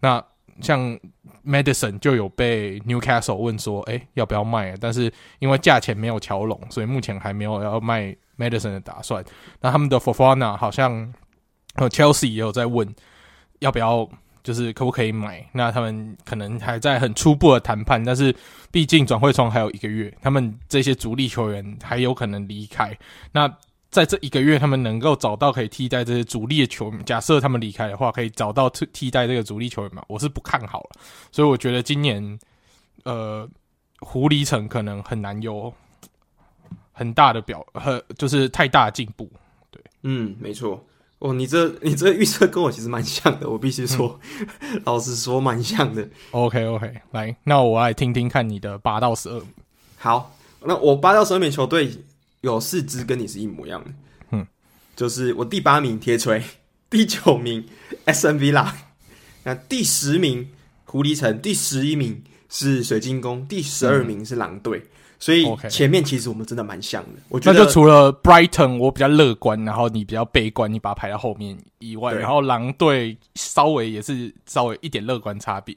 那像 Madison 就有被 Newcastle 问说，诶，要不要卖？但是因为价钱没有乔拢，所以目前还没有要卖 Madison 的打算。那他们的 Fofana 好像呃 Chelsea 也有在问要不要。就是可不可以买？那他们可能还在很初步的谈判，但是毕竟转会窗还有一个月，他们这些主力球员还有可能离开。那在这一个月，他们能够找到可以替代这些主力的球员，假设他们离开的话，可以找到替替代这个主力球员吗？我是不看好了。所以我觉得今年，呃，狐狸城可能很难有很大的表，和就是太大进步。对，嗯，没错。哦，你这你这预测跟我其实蛮像的，我必须说，嗯、老实说蛮像的。OK OK，来，那我来听听看你的八到十二名。好，那我八到十二名球队有四支跟你是一模一样的。嗯，就是我第八名铁锤，第九名 Aston Villa，那第十名狐狸城，第十一名是水晶宫，第十二名是狼队。嗯所以前面其实我们真的蛮像的.我觉得那就除了 Brighton 我比较乐观，然后你比较悲观，你把它排到后面以外，然后狼队稍微也是稍微一点乐观差别，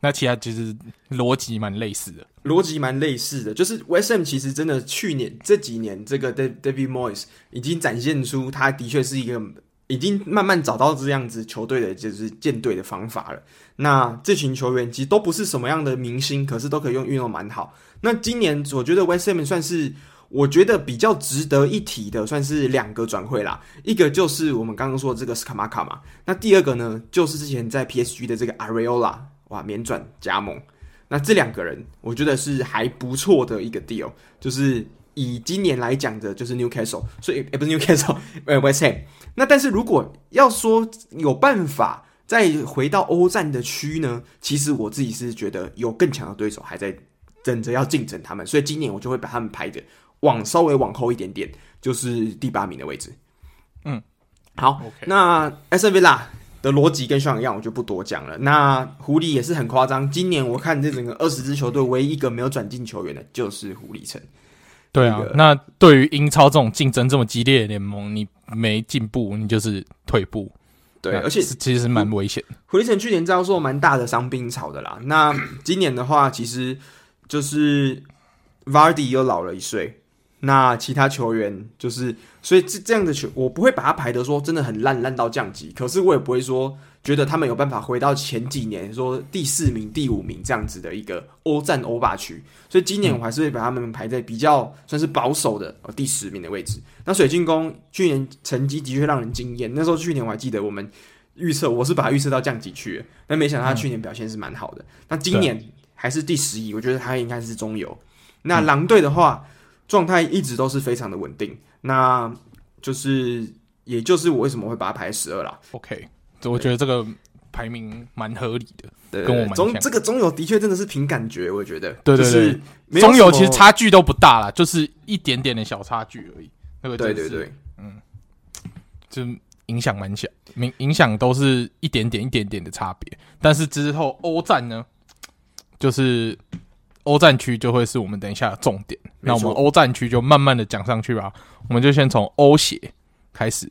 那其他其实逻辑蛮类似的，逻辑蛮类似的，就是 West Ham 其实真的去年这几年这个 David Moyes 已经展现出他的确是一个。已经慢慢找到这样子球队的就是建队的方法了。那这群球员其实都不是什么样的明星，可是都可以用运用蛮好。那今年我觉得 West Ham 算是我觉得比较值得一提的，算是两个转会啦。一个就是我们刚刚说的这个斯卡马卡嘛。那第二个呢，就是之前在 PSG 的这个 Areola，哇，免转加盟。那这两个人我觉得是还不错的一个 deal，就是。以今年来讲的，就是 Newcastle，所以也不是 Newcastle，呃，West Ham。那但是如果要说有办法再回到欧战的区呢，其实我自己是觉得有更强的对手还在等着要竞争他们，所以今年我就会把他们排的往稍微往后一点点，就是第八名的位置。嗯，好.那 Aston Villa 的逻辑跟上一样，我就不多讲了。那狐狸也是很夸张，今年我看这整个二十支球队，唯一一个没有转进球员的，就是狐狸城。对啊，那对于英超这种竞争这么激烈的联盟，你没进步，你就是退步。对，而且其实蛮危险。狐狸城去年遭受蛮大的伤病潮的啦。那今年的话，其实就是 Vardy 又老了一岁。那其他球员就是，所以这这样的球，我不会把它排得说真的很烂，烂到降级。可是我也不会说觉得他们有办法回到前几年说第四名、第五名这样子的一个欧战欧霸区。所以今年我还是会把他们排在比较算是保守的第十名的位置。那水晶宫去年成绩的确让人惊艳，那时候去年我还记得我们预测，我是把它预测到降级去了，但没想到他去年表现是蛮好的。那今年还是第十一，我觉得他应该是中游。那狼队的话。状态一直都是非常的稳定，那就是，也就是我为什么会把它排十二啦。OK，我觉得这个排名蛮合理的，对跟我们中这个中游的确真的是凭感觉，我觉得，对对对，就是、中游其实差距都不大啦，就是一点点的小差距而已。那个对对对，嗯，就影响蛮小，影影响都是一点点一点点的差别，但是之后欧战呢，就是。欧战区就会是我们等一下的重点，那我们欧战区就慢慢的讲上去吧。我们就先从欧协开始。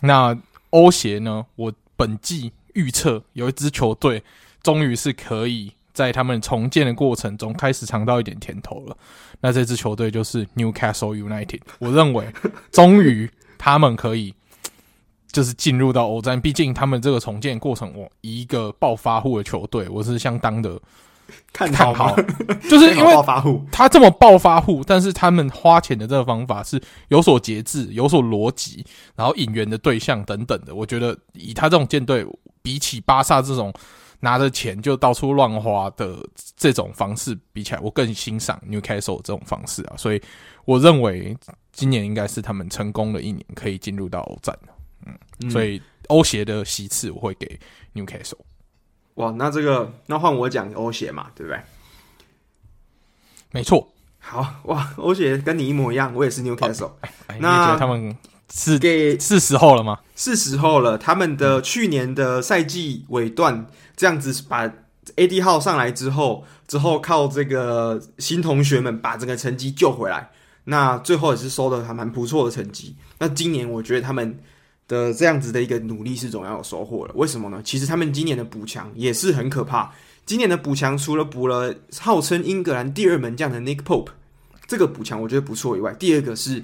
那欧协呢，我本季预测有一支球队终于是可以在他们重建的过程中开始尝到一点甜头了。那这支球队就是 Newcastle United。我认为终于他们可以就是进入到欧战，毕竟他们这个重建过程，我一个暴发户的球队，我是相当的。看好，看好，就是因为他这么暴发户，但是他们花钱的这个方法是有所节制、有所逻辑，然后引援的对象等等的。我觉得以他这种舰队，比起巴萨这种拿着钱就到处乱花的这种方式比起来，我更欣赏 Newcastle 这种方式啊。所以我认为今年应该是他们成功的一年，可以进入到欧战。嗯，所以欧协的席次我会给 Newcastle。哇，那这个那换我讲欧协嘛，对不对？没错。好哇，欧协跟你一模一样，我也是 Newcastle。那他们是给是时候了吗？是时候了。他们的去年的赛季尾段这样子把 AD 号上来之后，之后靠这个新同学们把整个成绩救回来。那最后也是收的还蛮不错的成绩。那今年我觉得他们的这样子的一个努力是总要有收获了。为什么呢？其实他们今年的补强也是很可怕。今年的补强除了补了号称英格兰第二门将的 Nick Pope，这个补强我觉得不错以外，第二个是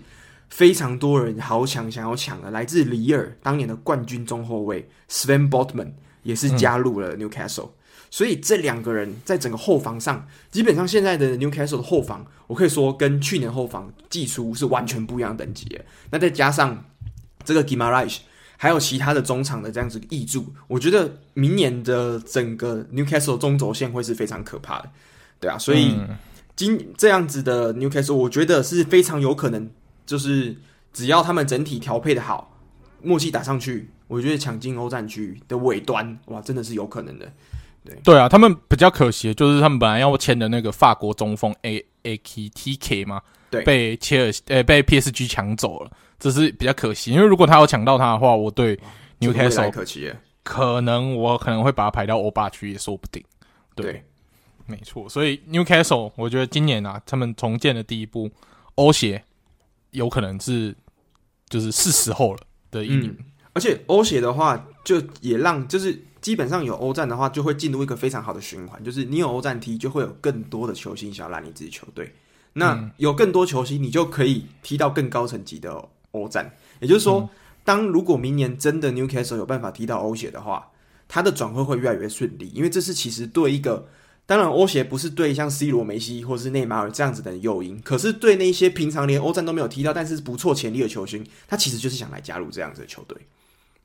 非常多人好抢想要抢的，来自里尔当年的冠军中后卫 Sven Botman 也是加入了 Newcastle。所以这两个人在整个后防上，基本上现在的 Newcastle 的后防，我可以说跟去年后防技术是完全不一样等级的。那再加上这个 Guimaraes，还有其他的中场的这样子挹注，我觉得明年的整个 Newcastle 中轴线会是非常可怕的，对啊。所以今这样子的 Newcastle，我觉得是非常有可能，就是只要他们整体调配的好，默契打上去，我觉得抢进欧战区的尾端，哇，真的是有可能的。对对啊，他们比较可惜的就是他们本来要签的那个法国中锋 A A K T K 嘛，对，被切尔西呃被 P S G 抢走了，这是比较可惜。因为如果他有抢到他的话，我对 Newcastle 可惜，可能我可能会把他排到欧霸区也说不定。对，对没错。所以 Newcastle 我觉得今年啊，他们重建的第一步，欧协有可能是就是是时候了的一年。嗯，而且欧协的话，就也让就是。基本上有欧战的话，就会进入一个非常好的循环，就是你有欧战踢，就会有更多的球星想要来你自己球队。那有更多球星，你就可以踢到更高层级的欧战。也就是说，当如果明年真的 Newcastle 有办法踢到欧协的话，他的转会会越来越顺利，因为这是其实对一个，当然欧协不是对像 C 罗、梅西或是内马尔这样子的诱因，可是对那些平常连欧战都没有踢到，但是不错潜力的球星，他其实就是想来加入这样子的球队。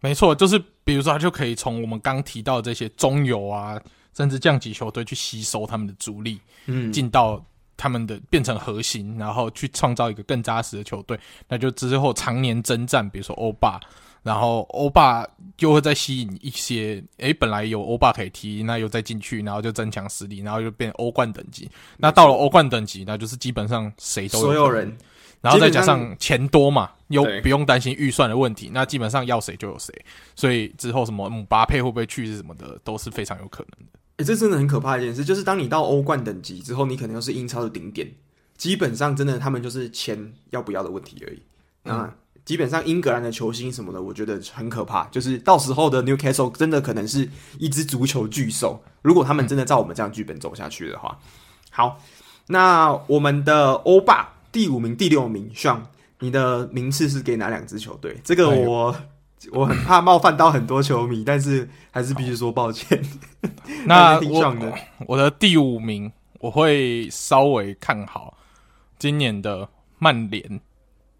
没错，就是比如说，他就可以从我们刚提到的这些中游啊，甚至降级球队去吸收他们的主力，嗯，进到他们的变成核心，然后去创造一个更扎实的球队。那就之后常年征战，比如说欧霸，然后欧霸就会再吸引一些，诶，本来有欧霸可以踢，那又再进去，然后就增强实力，然后就变欧冠等级。那到了欧冠等级，那就是基本上谁都有，所有人。然后再加上钱多嘛，又不用担心预算的问题，那基本上要谁就有谁，所以之后什么姆巴佩会不会去是什么的，都是非常有可能的。诶，这真的很可怕的一件事，就是当你到欧冠等级之后，你可能又是英超的顶点，基本上真的他们就是钱要不要的问题而已。嗯、那基本上英格兰的球星什么的，我觉得很可怕，就是到时候的 Newcastle 真的可能是一只足球巨兽，如果他们真的照我们这样剧本走下去的话。好，那我们的欧霸。第五名、第六名，像你的名次是给哪两支球队？这个我、哎、我很怕冒犯到很多球迷，但是还是必须说抱歉。那我我的第五名，我会稍微看好今年的曼联，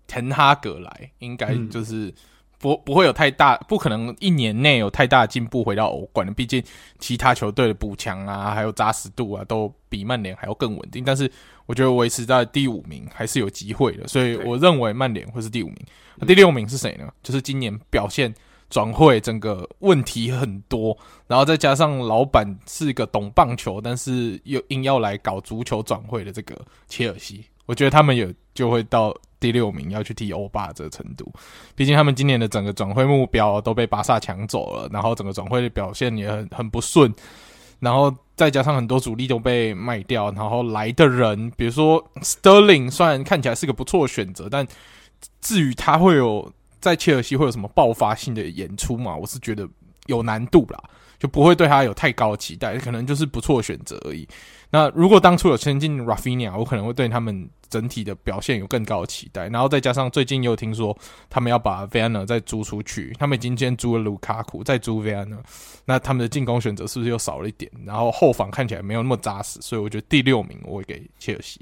滕哈格来，应该就是。嗯不不会有太大，不可能一年内有太大的进步回到欧冠的。毕竟其他球队的补强啊，还有扎实度啊，都比曼联还要更稳定。但是我觉得维持在第五名还是有机会的，所以我认为曼联会是第五名。那第六名是谁呢？就是今年表现转会整个问题很多，然后再加上老板是一个懂棒球，但是又硬要来搞足球转会的这个切尔西，我觉得他们有就会到。第六名要去踢欧霸这个程度，毕竟他们今年的整个转会目标都被巴萨抢走了，然后整个转会的表现也很很不顺，然后再加上很多主力都被卖掉，然后来的人，比如说 Sterling，虽然看起来是个不错的选择，但至于他会有在切尔西会有什么爆发性的演出嘛，我是觉得有难度啦，就不会对他有太高期待，可能就是不错选择而已。那如果当初有签进 Rafinha，我可能会对他们整体的表现有更高的期待。然后再加上最近又听说他们要把 v a n n e r 再租出去，他们已经先租了卢卡库，再租 v a n n e r 那他们的进攻选择是不是又少了一点？然后后防看起来没有那么扎实，所以我觉得第六名我会给切尔西。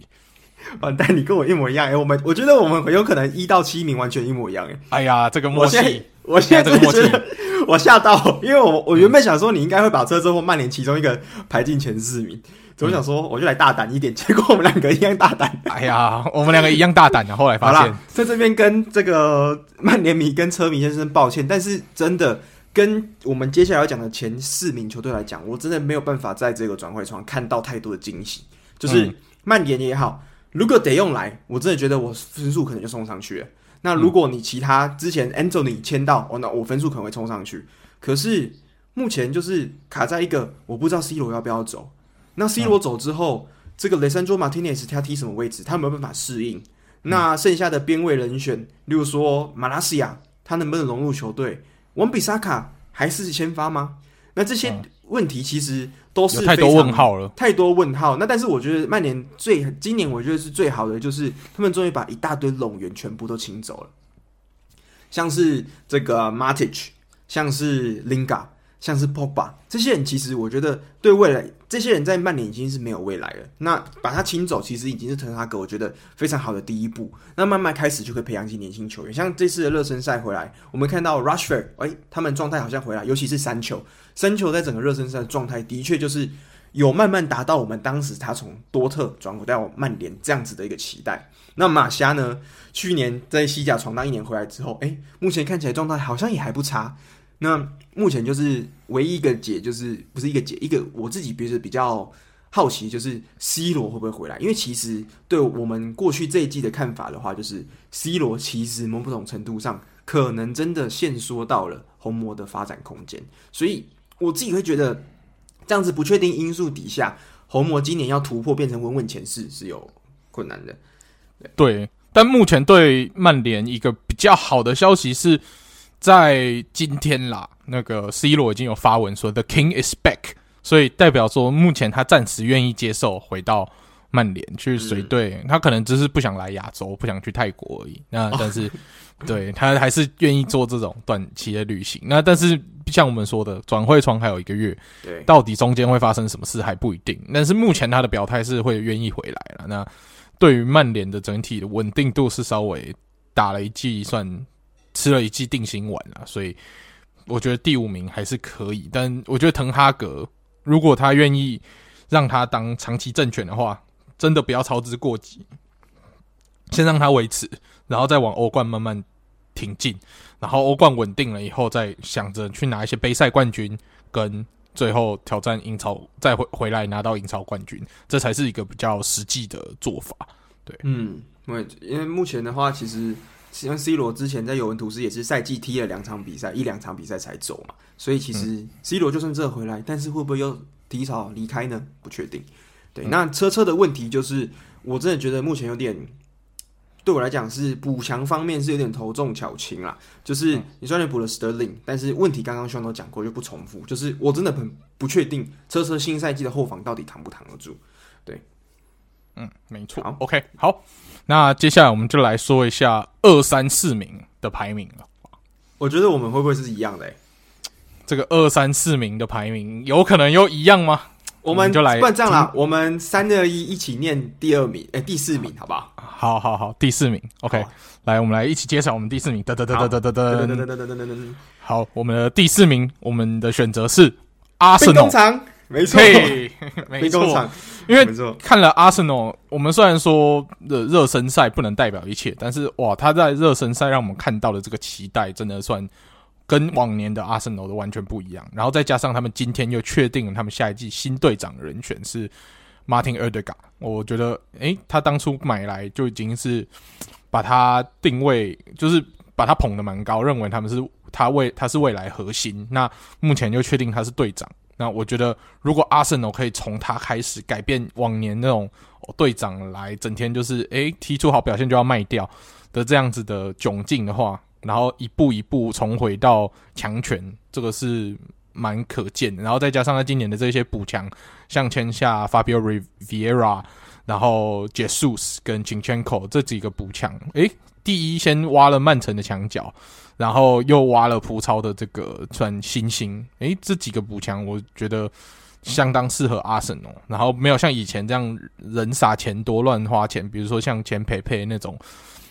完蛋，你跟我一模一样。哎，我们我觉得我们很有可能一到七名完全一模一样。哎，哎呀，这个默契，我现在，这个默契，我吓到，因为我我原本想说你应该会把车之后曼联其中一个排进前四名。我想说，我就来大胆一点，结果我们两个一样大胆。哎呀，我们两个一样大胆的，后来发现，在这边跟这个曼联迷跟车迷先生抱歉，但是真的跟我们接下来要讲的前四名球队来讲，我真的没有办法在这个转会窗看到太多的惊喜。就是曼联也好，如果得用来，我真的觉得我分数可能就冲上去了。那如果你其他之前 Anthony 签到，哦，那我分数可能会冲上去。可是目前就是卡在一个，我不知道 C 罗要不要走。那 C 罗走之后，嗯、这个 Lisandro Martinez 他踢什么位置？他有没有办法适应？那剩下的边位人选，例如说马拉西亚，他能不能融入球队？王比萨卡还是先发吗？那这些问题其实都是太多问号了，太多问号。那但是我觉得曼联最今年我觉得是最好的，就是他们终于把一大堆拢员全部都请走了，像是这个 Matic，像是 Lingard。像是 Pogba 这些人，其实我觉得对未来，这些人在曼联已经是没有未来了。那把他清走，其实已经是滕哈格我觉得非常好的第一步。那慢慢开始就可以培养起年轻球员。像这次的热身赛回来，我们看到 Rushford，哎、他们状态好像回来，尤其是三球，三球在整个热身赛的状态的确就是有慢慢达到我们当时他从多特转回到曼联这样子的一个期待。那马虾呢？去年在西甲闯荡一年回来之后，哎、目前看起来状态好像也还不差。那目前就是唯一一个解，就是不是一个解，一个我自己比如比较好奇，就是 C 罗会不会回来？因为其实对我们过去这一季的看法的话，就是 C 罗其实某种程度上可能真的限缩到了红魔的发展空间，所以我自己会觉得这样子不确定因素底下，红魔今年要突破变成稳稳前四是有困难的。对，但目前对曼联一个比较好的消息是。在今天啦，那个 C 罗已经有发文说 The King is back，所以代表说目前他暂时愿意接受回到曼联去随队，嗯、他可能只是不想来亚洲，不想去泰国而已。那但是，哦、对他还是愿意做这种短期的旅行。那但是像我们说的，转会窗还有一个月，对，到底中间会发生什么事还不一定。但是目前他的表态是会愿意回来了。那对于曼联的整体的稳定度是稍微打了一剂算。吃了一剂定心丸啊，所以我觉得第五名还是可以。但我觉得滕哈格如果他愿意让他当长期政权的话，真的不要操之过急，先让他维持，然后再往欧冠慢慢挺进，然后欧冠稳定了以后，再想着去拿一些杯赛冠军，跟最后挑战英超，再回回来拿到英超冠军，这才是一个比较实际的做法。对，嗯，因为因为目前的话，其实。像 C 罗之前在尤文图斯也是赛季踢了两场比赛，一两场比赛才走嘛，所以其实 C 罗就算这回来，但是会不会又提早离开呢？不确定。对，那车车的问题就是，我真的觉得目前有点，对我来讲是补强方面是有点头重脚轻啦。就是你虽然补了 Sterling，但是问题刚刚兄都讲过，就不重复。就是我真的很不确定车车新赛季的后防到底扛不扛得住。对，嗯，没错。好，OK，好。那接下来我们就来说一下二三四名的排名了。我觉得我们会不会是一样的、欸？这个二三四名的排名有可能又一样吗？我们就来，不然这样啦，我们三二一一起念第二名，哎，第四名，好不好？好好好，第四名。OK，来，我们来一起揭晓我们第四名。噔噔噔噔噔噔噔噔噔噔噔。好，我们的第四名，我们的选择是阿森纳。没错，没错，因为看了阿森纳，我们虽然说的热身赛不能代表一切，但是哇，他在热身赛让我们看到的这个期待，真的算跟往年的阿森纳都完全不一样。然后再加上他们今天又确定了他们下一季新队长人选是 Martin Ødegaard，我觉得，诶，他当初买来就已经是把他定位，就是把他捧得蛮高，认为他们是他未他是未来核心。那目前又确定他是队长。那我觉得，如果阿森纳可以从他开始改变往年那种队长来整天就是诶踢出好表现就要卖掉的这样子的窘境的话，然后一步一步重回到强权，这个是蛮可见的。然后再加上他今年的这些补强，像签下 Fabio Vieira，然后 Jesus 跟 Zinchenko 这几个补强，诶，第一先挖了曼城的墙角。然后又挖了葡超的这个算新星，诶，这几个补强我觉得相当适合阿森哦。然后没有像以前这样人傻钱多乱花钱，比如说像钱佩佩那种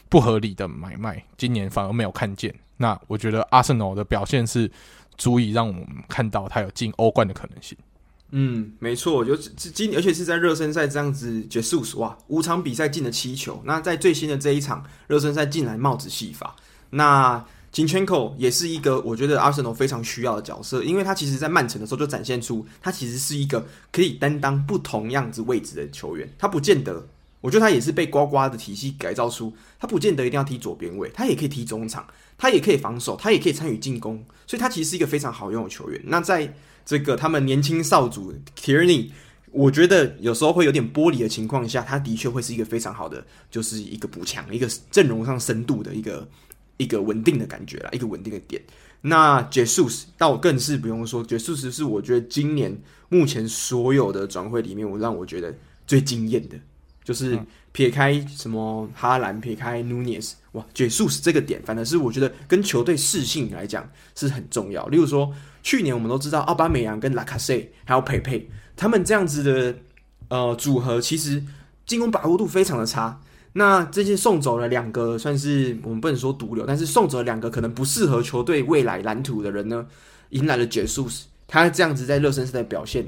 不合理的买卖，今年反而没有看见。那我觉得阿森纳的表现是足以让我们看到他有进欧冠的可能性。嗯，没错，就今而且是在热身赛这样子结束，哇，五场比赛进了七球。那在最新的这一场热身赛进来帽子戏法，那。金圈口也是一个我觉得阿森纳非常需要的角色，因为他其实，在曼城的时候就展现出他其实是一个可以担当不同样子位置的球员。他不见得我觉得他也是被呱呱的体系改造出，他不见得一定要踢左边位，他也可以踢中场，他也可以防守，他也可以参与进攻，所以他其实是一个非常好用的球员。那在这个他们年轻少主 Tierney，我觉得有时候会有点玻璃的情况下，他的确会是一个非常好的，就是一个补强，一个阵容上深度的一个一个稳定的感觉啦，一个稳定的点。那 Jesus 倒更是不用说，Jesus 是我觉得今年目前所有的转会里面，我让我觉得最惊艳的，就是撇开什么哈兰，撇开 Nunez，哇，Jesus 这个点，反正是我觉得跟球队适性来讲是很重要。例如说，去年我们都知道奥巴梅扬跟拉卡塞还有佩佩，他们这样子的呃组合，其实进攻把握度非常的差。那这些送走了两个，算是我们不能说毒瘤，但是送走了两个可能不适合球队未来蓝图的人呢，迎来了杰苏斯。他这样子在热身赛的表现，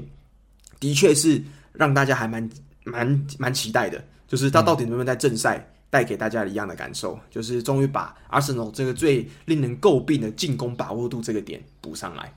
的确是让大家还蛮蛮蛮期待的。就是他到底能不能在正赛带给大家一样的感受？就是终于把阿森纳这个最令人诟病的进攻把握度这个点补上来。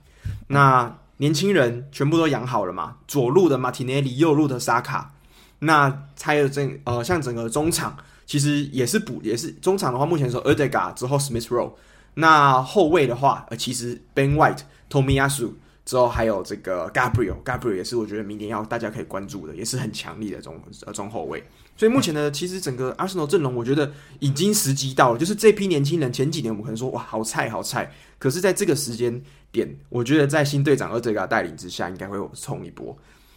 那年轻人全部都养好了嘛？左路的马提内利，右路的萨卡。那还有整呃，像整个中场其实也是补，也是中场的话，目前说 e r d e g a 之后 Smith Rowe，那后卫的话，呃，其实 Ben White、Tomiyasu 之后还有这个 Gabriel，Gabriel 也是我觉得明年要大家可以关注的，也是很强力的中呃中后卫。所以目前呢，其实整个 Arsenal 阵容，我觉得已经时机到了，就是这批年轻人前几年我们可能说哇好菜好菜，可是在这个时间点，我觉得在新队长 e r d e g a 带领之下，应该会冲一波。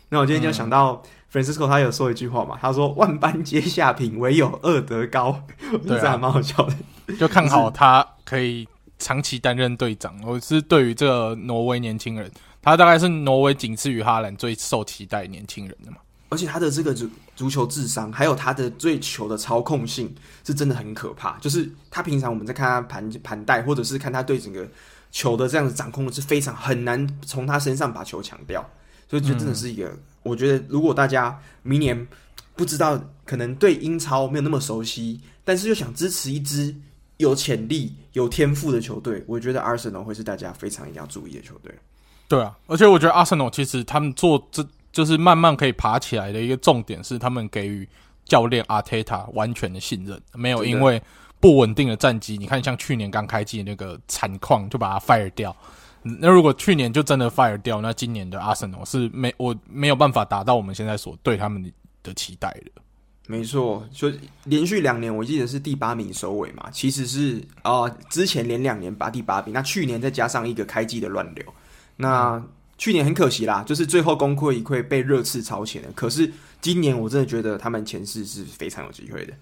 那我今天就想到 Francisco，他有说一句话嘛，他说“万般皆下品，唯有二德高 ”，这还蛮好笑的。就看好他可以长期担任队长。我是对于这个挪威年轻人，他大概是挪威仅次于哈兰最受期待年轻人的嘛。而且他的这个足足球智商，还有他的对球的操控性，是真的很可怕。就是他平常我们在看他盘盘带，或者是看他对整个球的这样子掌控的是非常很难从他身上把球抢掉。所以，就真的是一个，嗯、我觉得如果大家明年不知道，可能对英超没有那么熟悉，但是又想支持一支有潜力、有天赋的球队，我觉得阿森纳会是大家非常一定要注意的球队。对啊，而且我觉得阿森纳其实他们做这就是慢慢可以爬起来的一个重点，是他们给予教练阿特塔完全的信任，没有因为不稳定的战绩，你看像去年刚开季那个惨况，就把他 fire 掉。那如果去年就真的 fire 掉，那今年的阿森纳是没我没有办法达到我们现在所对他们的期待的。没错，就连续两年我记得是第八名收尾嘛，其实是啊、呃，之前连两年拔第八名，那去年再加上一个开季的乱流，那、嗯、去年很可惜啦，就是最后功亏一篑被热刺超前了。可是今年我真的觉得他们前世是非常有机会的。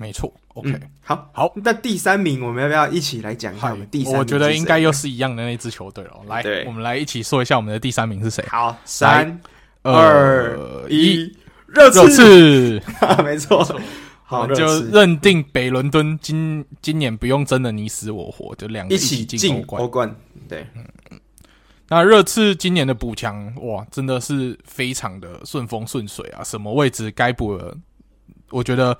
没错，OK，、嗯、好，好，那第三名我们要不要一起来讲一下我们第三名？我觉得应该又是一样的那支球队了。来，我们来一起说一下我们的第三名是谁？好，三二一，热刺，没错，好，就认定北伦敦今今年不用争的你死我活，就两个一起进欧冠。对，嗯，那热刺今年的补强哇，真的是非常的顺风顺水啊，什么位置该补的，我觉得。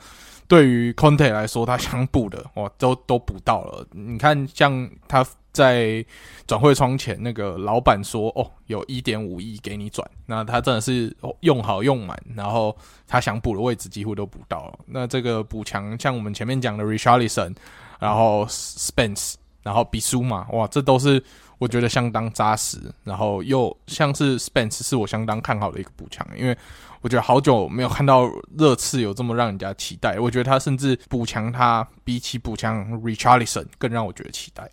对于 Conte 来说，他想补的哇，都都补到了。你看，像他在转会窗前，那个老板说：“哦，有一点五亿给你转。”那他真的是用好用满，然后他想补的位置几乎都补到了。那这个补强，像我们前面讲的 Richarlison，然后 Spence，然后 Bisuma，哇，这都是我觉得相当扎实。然后又像是 Spence，是我相当看好的一个补强，因为。我觉得好久没有看到热刺有这么让人家期待。我觉得他甚至补强他比起补强 Richarlison 更让我觉得期待。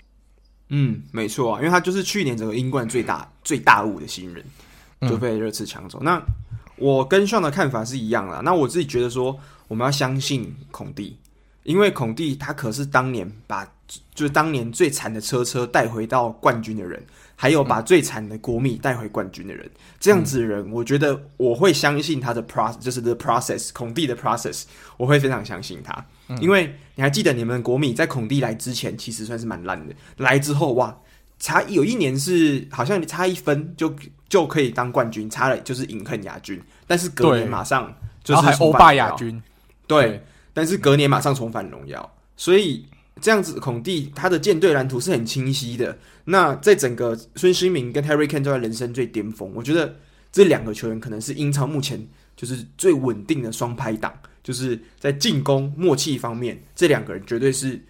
嗯，没错啊，因为他就是去年整个英冠最大最大物的新人，就被热刺抢走。嗯、那我跟 Sean 的看法是一样的。那我自己觉得说，我们要相信孔蒂，因为孔蒂他可是当年把就是当年最惨的车车带回到冠军的人。还有把最惨的国米带回冠军的人，这样子的人，我觉得我会相信他的 process，就是 the process，孔蒂的 process，我会非常相信他。因为你还记得你们国米在孔蒂来之前，其实算是蛮烂的，来之后哇，差有一年是好像差一分就就可以当冠军，差了就是饮恨亚军，但是隔年马上就是欧霸亚军，对，但是隔年马上重返荣耀，所以。这样子，孔蒂他的舰队蓝图是很清晰的。那在整个孙兴民跟 Harry Kane 都在人生最巅峰，我觉得这两个球员可能是英超目前就是最稳定的双拍档，就是在进攻默契方面，这两个人绝对是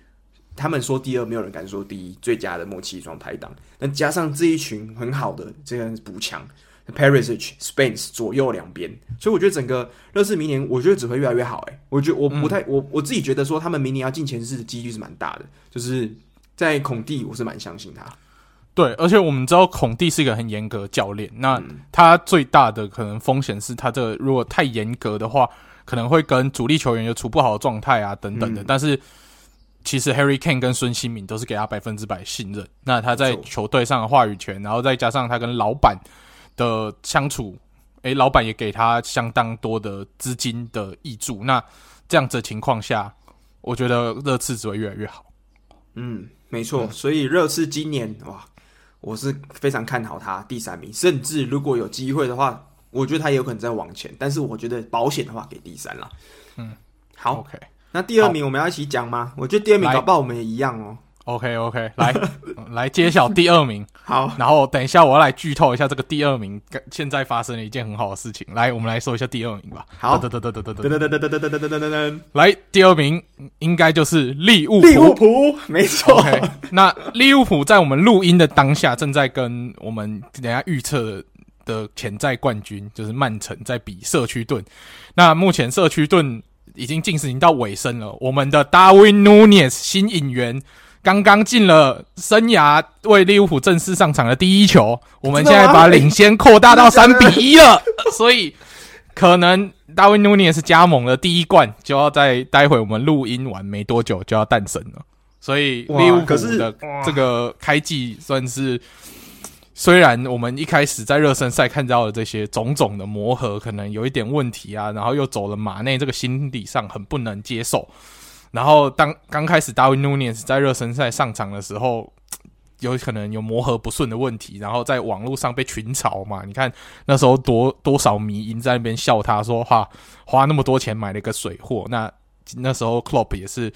他们说第二，没有人敢说第一，最佳的默契双拍档。那加上这一群很好的这个补强，Perisic、Spence 左右两边，所以我觉得整个热刺明年，我觉得只会越来越好。诶，我觉得我不太，嗯、我我自己觉得说他们明年要进前四的几率是蛮大的，就是在孔蒂，我是蛮相信他。对，而且我们知道孔蒂是一个很严格的教练，那他最大的可能风险是他这个如果太严格的话，可能会跟主力球员有处不好的状态啊等等的。嗯、但是其实 Harry Kane 跟孙兴慜都是给他百分之百信任，那他在球队上的话语权，然后再加上他跟老板的相处，诶，老板也给他相当多的资金的挹注，那这样子的情况下，我觉得热刺只会越来越好。嗯，没错，嗯、所以热刺今年哇。我是非常看好他第三名，甚至如果有机会的话，我觉得他也有可能再往前。但是我觉得保险的话给第三了。嗯，好，OK。那第二名我们要一起讲吗？我觉得第二名搞不好我们也一样哦。OK OK，来 来揭晓第二名。好，然后等一下我要来剧透一下这个第二名现在发生了一件很好的事情。来，我们来说一下第二名吧。好，噔噔噔噔噔噔噔噔噔噔噔噔噔噔噔。来，第二名应该就是利物浦。利物浦，没错。OK，那利物浦在我们录音的当下，正在跟我们等下预测的潜在冠军就是曼城在比社区盾。那目前社区盾已经进行到尾声了，我们的 Darwin Nunez 新引援。刚刚进了生涯为利物浦正式上场的第一球，我们现在把领先扩大到三比一了，所以可能大卫努涅斯加盟的第一冠就要在待会我们录音完没多久就要诞生了，所以利物浦的这个开季算是，虽然我们一开始在热身赛看到的这些种种的磨合可能有一点问题啊，然后又走了马内这个心理上很不能接受。然后当刚开始达维努涅斯在热身赛上场的时候，有可能有磨合不顺的问题，然后在网络上被群嘲嘛。你看那时候多多少迷因在那边笑他说：“哈，花那么多钱买了一个水货。”那那时候 Klopp 也是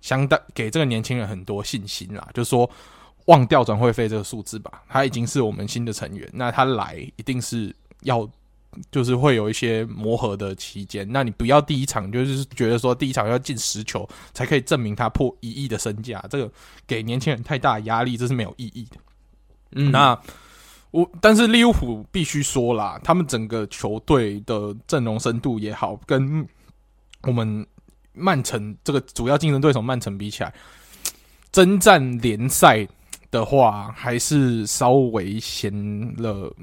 相当给这个年轻人很多信心啦，就说忘掉转会费这个数字吧，他已经是我们新的成员，那他来一定是要。就是会有一些磨合的期间，那你不要第一场就是觉得说第一场要进十球才可以证明他破一亿的身价，这个给年轻人太大压力，这是没有意义的。嗯，那我但是利物浦必须说啦，他们整个球队的阵容深度也好，跟我们曼城这个主要竞争对手曼城比起来，征战联赛的话，还是稍微显了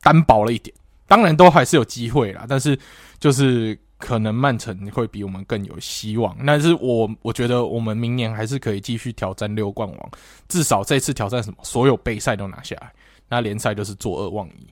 单薄了一点。当然都还是有机会啦，但是就是可能曼城会比我们更有希望。但是我我觉得我们明年还是可以继续挑战六冠王，至少这次挑战什么，所有杯赛都拿下来，那联赛就是坐二望一。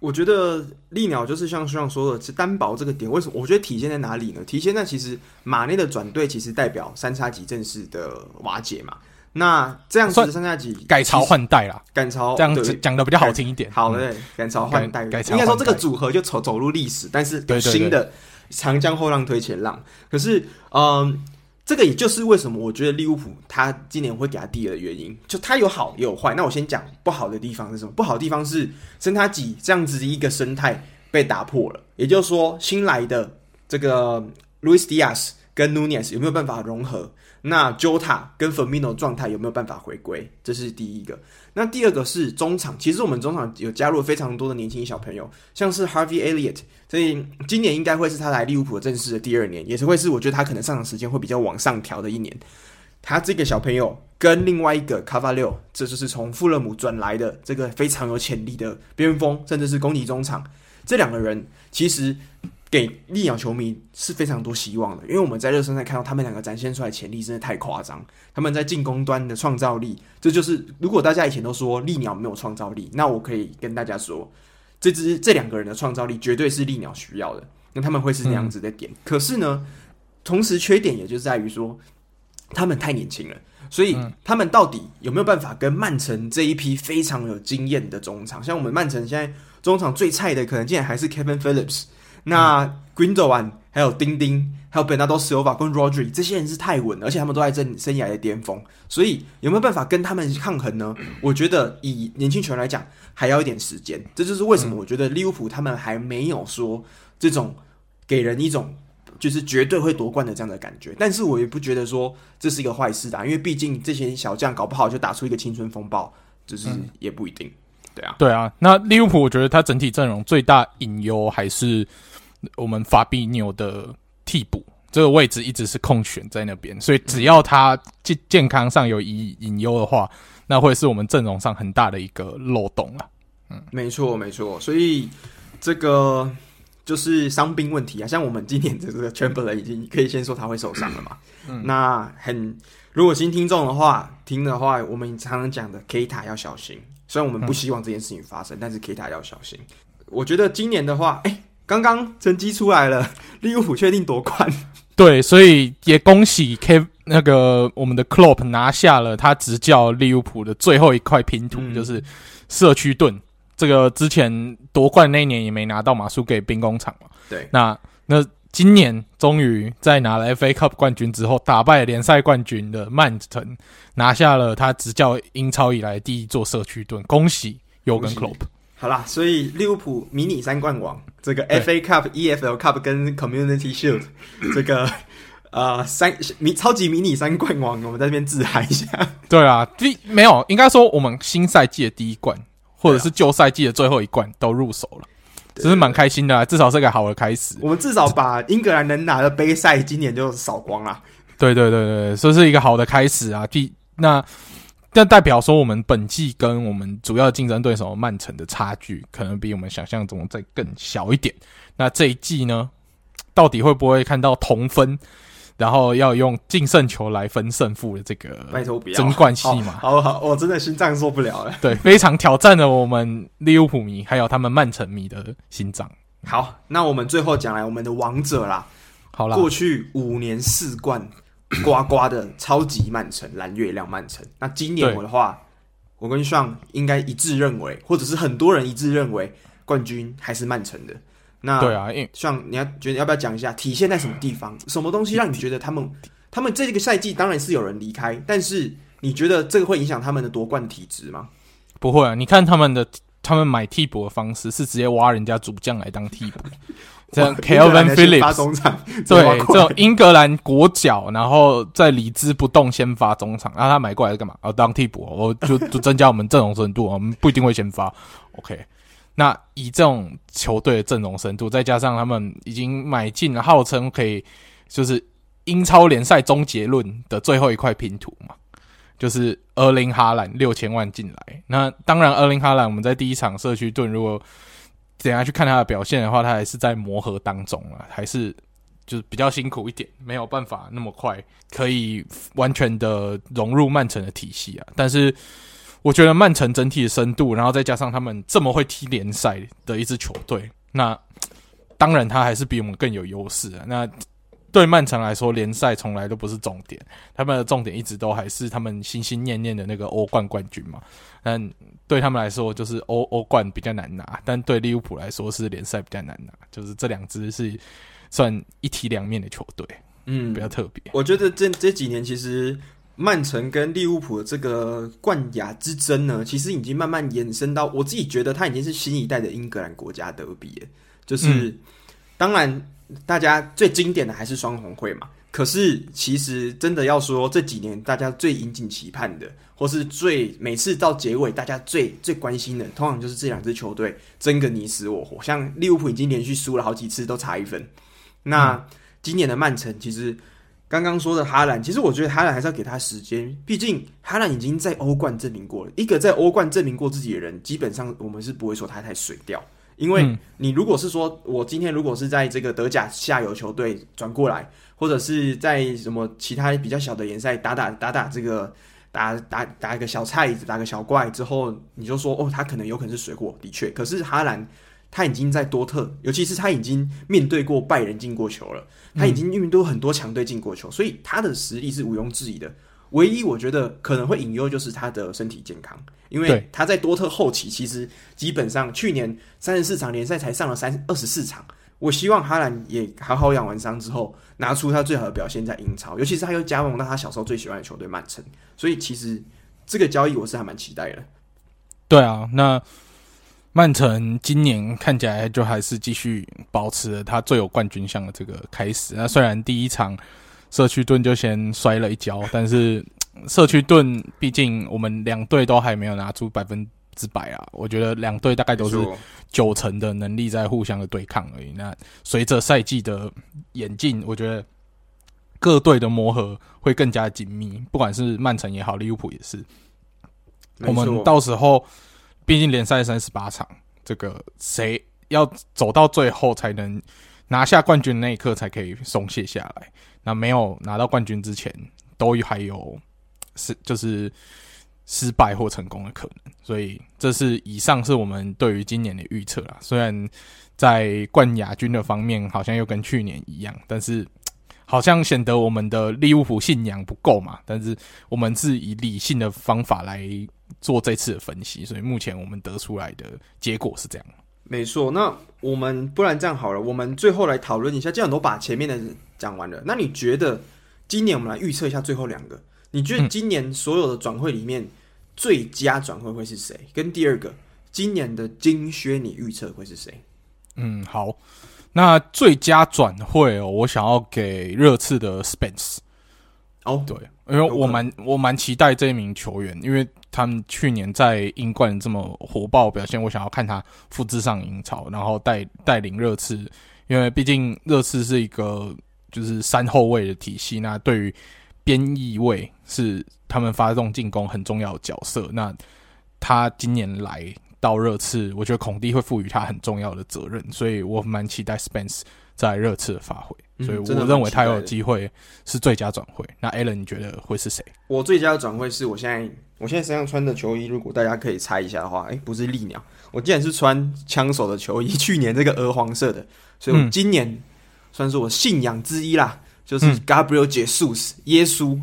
我觉得利鸟就是像像说的，是单薄这个点，为什么？我觉得体现在哪里呢？体现在其实马内的转队其实代表三叉戟正式的瓦解嘛。那这样子的三叉戟改朝换代啦，改朝这样子讲的比较好听一点。好的，改朝换代，应该说这个组合就走走入历史，但是有新的长江后浪推前浪。可是，嗯，这个也就是为什么我觉得利物浦他今年会给他第二的原因，就他有好也有坏。那我先讲不好的地方是什么？不好的地方是三叉戟这样子的一个生态被打破了，也就是说新来的这个 Luis Diaz 跟 Nunez 有没有办法融合？那 Jota 跟 Firmino 状态有没有办法回归？这是第一个。那第二个是中场，其实我们中场有加入非常多的年轻小朋友，像是 Harvey Elliott，所以今年应该会是他来利物浦正式的第二年，也是会是我觉得他可能上场时间会比较往上调的一年。他这个小朋友跟另外一个 Carvalho，这就是从富勒姆转来的这个非常有潜力的边锋，甚至是攻击中场，这两个人其实。给利鸟球迷是非常多希望的，因为我们在热身赛看到他们两个展现出来潜力真的太夸张。他们在进攻端的创造力，这就是如果大家以前都说利鸟没有创造力，那我可以跟大家说，这支这两个人的创造力绝对是利鸟需要的。那他们会是那样子的点。嗯、可是呢，同时缺点也就在于说，他们太年轻了，所以他们到底有没有办法跟曼城这一批非常有经验的中场？像我们曼城现在中场最菜的，可能竟然还是 Kevin Phillips。那 Gundogan 还有丁丁，还有 Bernardo Silva 跟 Rodri 这些人是太稳了，而且他们都在正生涯的巅峰，所以有没有办法跟他们抗衡呢？我觉得以年轻球员来讲，还要一点时间。这就是为什么我觉得利物浦他们还没有说这种给人一种就是绝对会夺冠的这样的感觉。但是我也不觉得说这是一个坏事的，因为毕竟这些小将搞不好就打出一个青春风暴，就是也不一定。嗯、对啊，对啊。那利物浦，我觉得他整体阵容最大隐忧还是我们法比纽的替补这个位置一直是空悬在那边，所以只要他健健康上有隐隐忧的话，那会是我们阵容上很大的一个漏洞了。嗯，没错，没错。所以这个。就是伤兵问题啊，像我们今年的这个 Chamberlain 已经可以先说他会受伤了嘛。嗯，那很如果新听众的话听的话，我们常常讲的 Keita 要小心。虽然我们不希望这件事情发生，嗯、但是 Keita 要小心。我觉得今年的话，哎、欸，刚刚成绩出来了，利物浦确定夺冠。对，所以也恭喜 K 那个我们的 Klopp 拿下了他执教利物浦的最后一块拼图，嗯、就是社区盾。这个之前夺冠那一年也没拿到嘛，输给兵工厂嘛。对，那那今年终于在拿了 FA Cup 冠军之后，打败联赛冠军的曼城，拿下了他执教英超以来第一座社区盾，恭喜尤根克洛普。好啦，所以利物浦迷你三冠王，这个 FA Cup、EFL Cup 跟 Community Shield，这个呃三迷超级迷你三冠王，我们在这边自嗨一下。对啊，第没有，应该说我们新赛季的第一冠。或者是旧赛季的最后一冠都入手了，只是蛮开心的，至少是个好的开始。我们至少把英格兰能拿的杯赛今年就扫光了。对对对对，这是一个好的开始啊！第那那代表说，我们本季跟我们主要竞争对手曼城的差距，可能比我们想象中再更小一点。那这一季呢，到底会不会看到同分？然后要用净胜球来分胜负的这个争冠戏嘛，好好，我真的心脏受不了了。对，非常挑战了我们利物浦迷还有他们曼城迷的心脏。好，那我们最后讲来我们的王者啦。好啦，过去五年四冠呱呱的超级曼城蓝月亮曼城。那今年我的话，我跟 Sean 应该一致认为，或者是很多人一致认为，冠军还是曼城的。那对啊，像你要觉得要不要讲一下体现在什么地方？什么东西让你觉得他们他们这个赛季当然是有人离开，但是你觉得这个会影响他们的夺冠体质吗？不会啊，你看他们的他们买替补的方式是直接挖人家主将来当替补，这样 Kalvin Phillips 中场，对，这种英格兰国脚，然后在理智不动先发中场，然后他买过来是干嘛？哦，当替补，我就就增加我们阵容深度，我们不一定会先发，OK。那以这种球队的阵容深度，再加上他们已经买进了号称可以就是英超联赛终结论的最后一块拼图嘛，就是厄林哈兰六千万进来。那当然，厄林哈兰我们在第一场社区盾，如果等下去看他的表现的话，他还是在磨合当中啊，还是就是比较辛苦一点，没有办法那么快可以完全的融入曼城的体系啊。但是。我觉得曼城整体的深度，然后再加上他们这么会踢联赛的一支球队，那当然他还是比我们更有优势啊。那对曼城来说，联赛从来都不是重点，他们的重点一直都还是他们心心念念的那个欧冠冠军嘛。但对他们来说，就是欧欧冠比较难拿，但对利物浦来说是联赛比较难拿。就是这两支是算一体两面的球队，嗯，比较特别。我觉得这这几年其实。曼城跟利物浦的这个冠亚之争呢，其实已经慢慢延伸到，我自己觉得它已经是新一代的英格兰国家德比了。就是，嗯、当然大家最经典的还是双红会嘛。可是其实真的要说这几年大家最引颈期盼的，或是最每次到结尾大家最最关心的，通常就是这两支球队争个你死我活。像利物浦已经连续输了好几次，都差一分。那、今年的曼城其实。刚刚说的哈兰，其实我觉得哈兰还是要给他时间，毕竟哈兰已经在欧冠证明过了。一个在欧冠证明过自己的人，基本上我们是不会说他太水掉。因为你如果是说我今天如果是在这个德甲下游球队转过来，或者是在什么其他比较小的联赛打打打打这个打打打一个小菜子，打个小怪之后，你就说哦，他可能有可能是水货，的确。可是哈兰。他已经在多特，尤其是他已经面对过拜仁进过球了，他已经面对很多强队进过球，所以他的实力是毋庸置疑的。唯一我觉得可能会隐忧就是他的身体健康，因为他在多特后期其实基本上去年三十四场联赛才上了三二十四场。我希望哈兰也好好养完伤之后，拿出他最好的表现在英超，尤其是他又加盟到他小时候最喜欢的球队曼城，所以其实这个交易我是还蛮期待的。对啊，那。曼城今年看起来就还是继续保持了他最有冠军相的这个开始。那虽然第一场社区盾就先摔了一跤，但是社区盾毕竟我们两队都还没有拿出百分之百啊。我觉得两队大概都是九成的能力在互相的对抗而已。那随着赛季的演进，我觉得。各队的磨合会更加紧密，不管是曼城也好，利物浦也是。我们到时候，毕竟联赛三十八场，这个谁要走到最后才能拿下冠军那一刻才可以松懈下来。那没有拿到冠军之前，都还有是就是失败或成功的可能。所以，这是以上是我们对于今年的预测啦。虽然在冠亚军的方面，好像又跟去年一样，但是。好像显得我们的利物浦信仰不够嘛，但是我们是以理性的方法来做这次的分析，所以目前我们得出来的结果是这样。没错，那我们不然这样好了，我们最后来讨论一下，既然都把前面的讲完了，那你觉得今年我们来预测一下最后两个？你觉得今年所有的转会里面最佳转会会是谁？跟第二个今年的金靴你预测会是谁？嗯，好。那最佳转会哦，我想要给热刺的 Spence。哦，对，因为我蛮我蛮期待这一名球员，因为他们去年在英冠这么火爆表现，我想要看他复制上英超，然后带带领热刺。因为毕竟热刺是一个就是三后卫的体系，那对于边翼位是他们发动进攻很重要的角色。那他今年来。到热刺，我觉得孔蒂会赋予他很重要的责任，所以我蛮期待 Spence 在热刺的发挥，所以我认为他有机会是最佳转会。那 Alan 你觉得会是谁？我最佳的转会是我现在我现在身上穿的球衣，如果大家可以猜一下的话，哎、欸，不是利鸟，我竟然是穿枪手的球衣，去年这个鹅黄色的，所以我今年算是我信仰之一啦，就是 Gabriel Jesus 耶稣。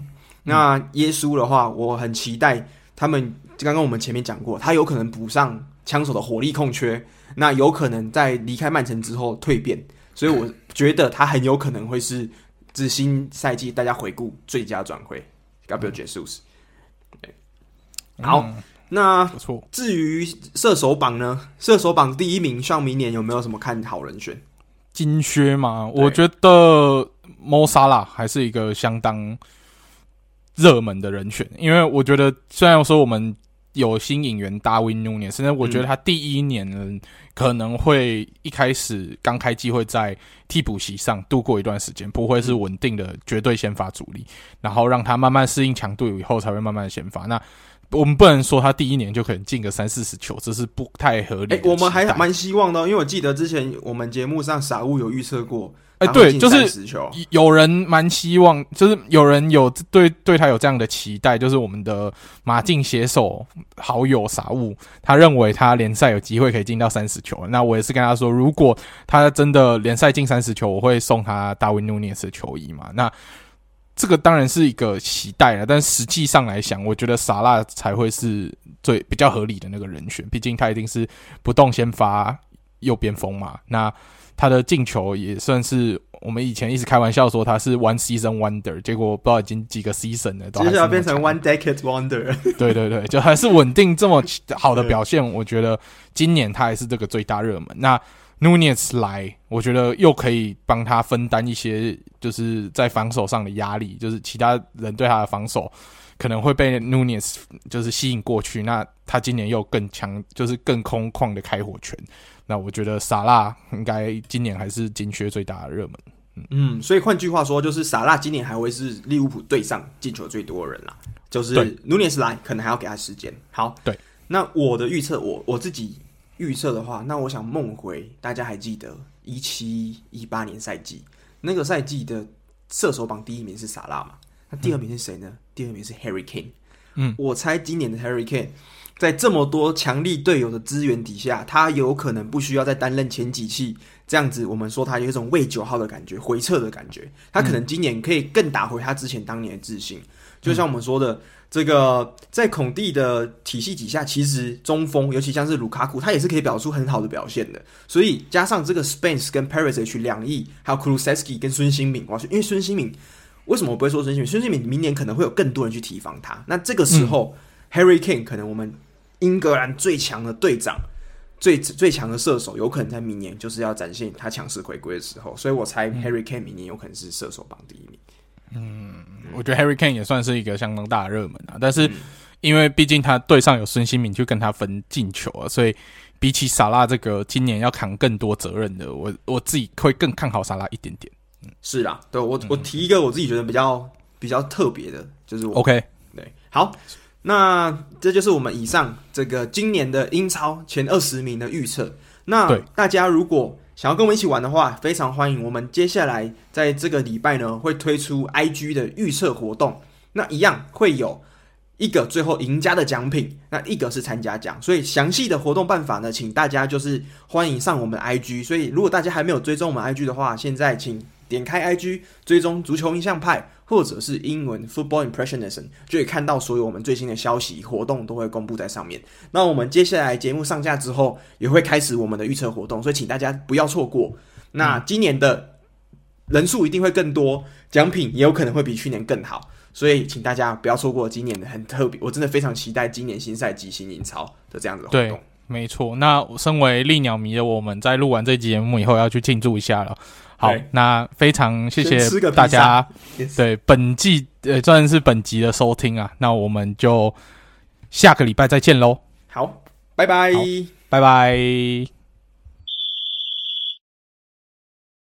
那耶稣的话，我很期待他们。刚刚我们前面讲过，他有可能补上枪手的火力空缺，那有可能在离开曼城之后蜕变，所以我觉得他很有可能会是自新赛季大家回顾最佳转会，Gabriel Jesus。对，好，嗯、那不错。至于射手榜呢？射手榜第一名，像明年有没有什么看好人选？金靴嘛？我觉得 Mo Salah 还是一个相当热门的人选，因为我觉得虽然说我们。有新引援达维努涅，甚至我觉得他第一年，可能会一开始刚开机会在替补席上度过一段时间，不会是稳定的绝对先发主力，然后让他慢慢适应强度以后才会慢慢的先发。那我们不能说他第一年就可能进个三四十球，这是不太合理的。哎、欸，我们还蛮希望的，因为我记得之前我们节目上傻物有预测过。哎，对，就是有人蛮希望，就是有人有对对他有这样的期待，就是我们的马竞写手好友傻物，他认为他联赛有机会可以进到三十球。那我也是跟他说，如果他真的联赛进三十球，我会送他大卫努涅斯的球衣嘛。那这个当然是一个期待了，但实际上来想，我觉得萨拉才会是最比较合理的那个人选，毕竟他一定是不动先发右边锋嘛。那他的进球也算是我们以前一直开玩笑说他是 one season wonder，结果不知道已经几个 season 了，都还是要变成 one decade wonder。对对对，就还是稳定这么好的表现，我觉得今年他还是这个最大热门。那 Nunez 来，我觉得又可以帮他分担一些就是在防守上的压力，就是其他人对他的防守可能会被 Nunez 就是吸引过去，那他今年又更强，就是更空旷的开火权。那我觉得萨拉应该今年还是金靴最大的热门。嗯，嗯，所以换句话说，就是萨拉今年还会是利物浦队上进球最多的人啦。就是努涅斯来，可能还要给他时间。好，对。那我的预测，我我自己预测的话，那我想梦回，大家还记得一七一八年赛季那个赛季的射手榜第一名是萨拉嘛？那第二名是谁呢？嗯、第二名是 Harry Kane。嗯，我猜今年的 Harry Kane。在这么多强力队友的支援底下，他有可能不需要再担任前几期这样子。我们说他有一种伪九号的感觉，回撤的感觉。他可能今年可以更打回他之前当年的自信。就像我们说的，这个在孔蒂的体系底下，其实中锋，尤其像是卢卡库，他也是可以表出很好的表现的。所以加上这个 Spence 跟 Perisic 两翼，还有 Kulusevski 跟孙兴敏，哇，因为孙兴敏为什么我不会说孙兴敏？孙兴敏明年可能会有更多人去提防他。那这个时候，嗯，Harry Kane 可能我们。英格兰最强的队长，最最强的射手有可能在明年就是要展现他强势回归的时候，所以我猜 Harry Kane 明年有可能是射手榜第一名。嗯，我觉得 Harry Kane 也算是一个相当大的热门啊，但是因为毕竟他队上有孙兴敏去跟他分进球啊，所以比起萨拉这个今年要扛更多责任的，我我自己会更看好萨拉一点点。嗯，是啦，对我我提一个我自己觉得比较比较特别的，就是我 OK，对，好。那这就是我们以上这个今年的英超前二十名的预测。那大家如果想要跟我们一起玩的话，非常欢迎。我们接下来在这个礼拜呢，会推出 IG 的预测活动。那一样会有一个最后赢家的奖品，那一个是参加奖。所以详细的活动办法呢，请大家就是欢迎上我们 IG。所以如果大家还没有追踪我们 IG 的话，现在请点开 IG 追踪足球印象派。或者是英文 Football Impressionism，就可以看到所有我们最新的消息活动都会公布在上面。那我们接下来节目上架之后，也会开始我们的预测活动，所以请大家不要错过。那今年的人数一定会更多，奖品也有可能会比去年更好，所以请大家不要错过今年的很特别。我真的非常期待今年新赛季新英超的这样子的活动。没错。那身为利鸟迷的我们在录完这集节目以后，要去庆祝一下了。好，那非常谢谢大家。对本季呃算是本集的收听啊，那我们就下个礼拜再见喽。好，拜拜，拜拜。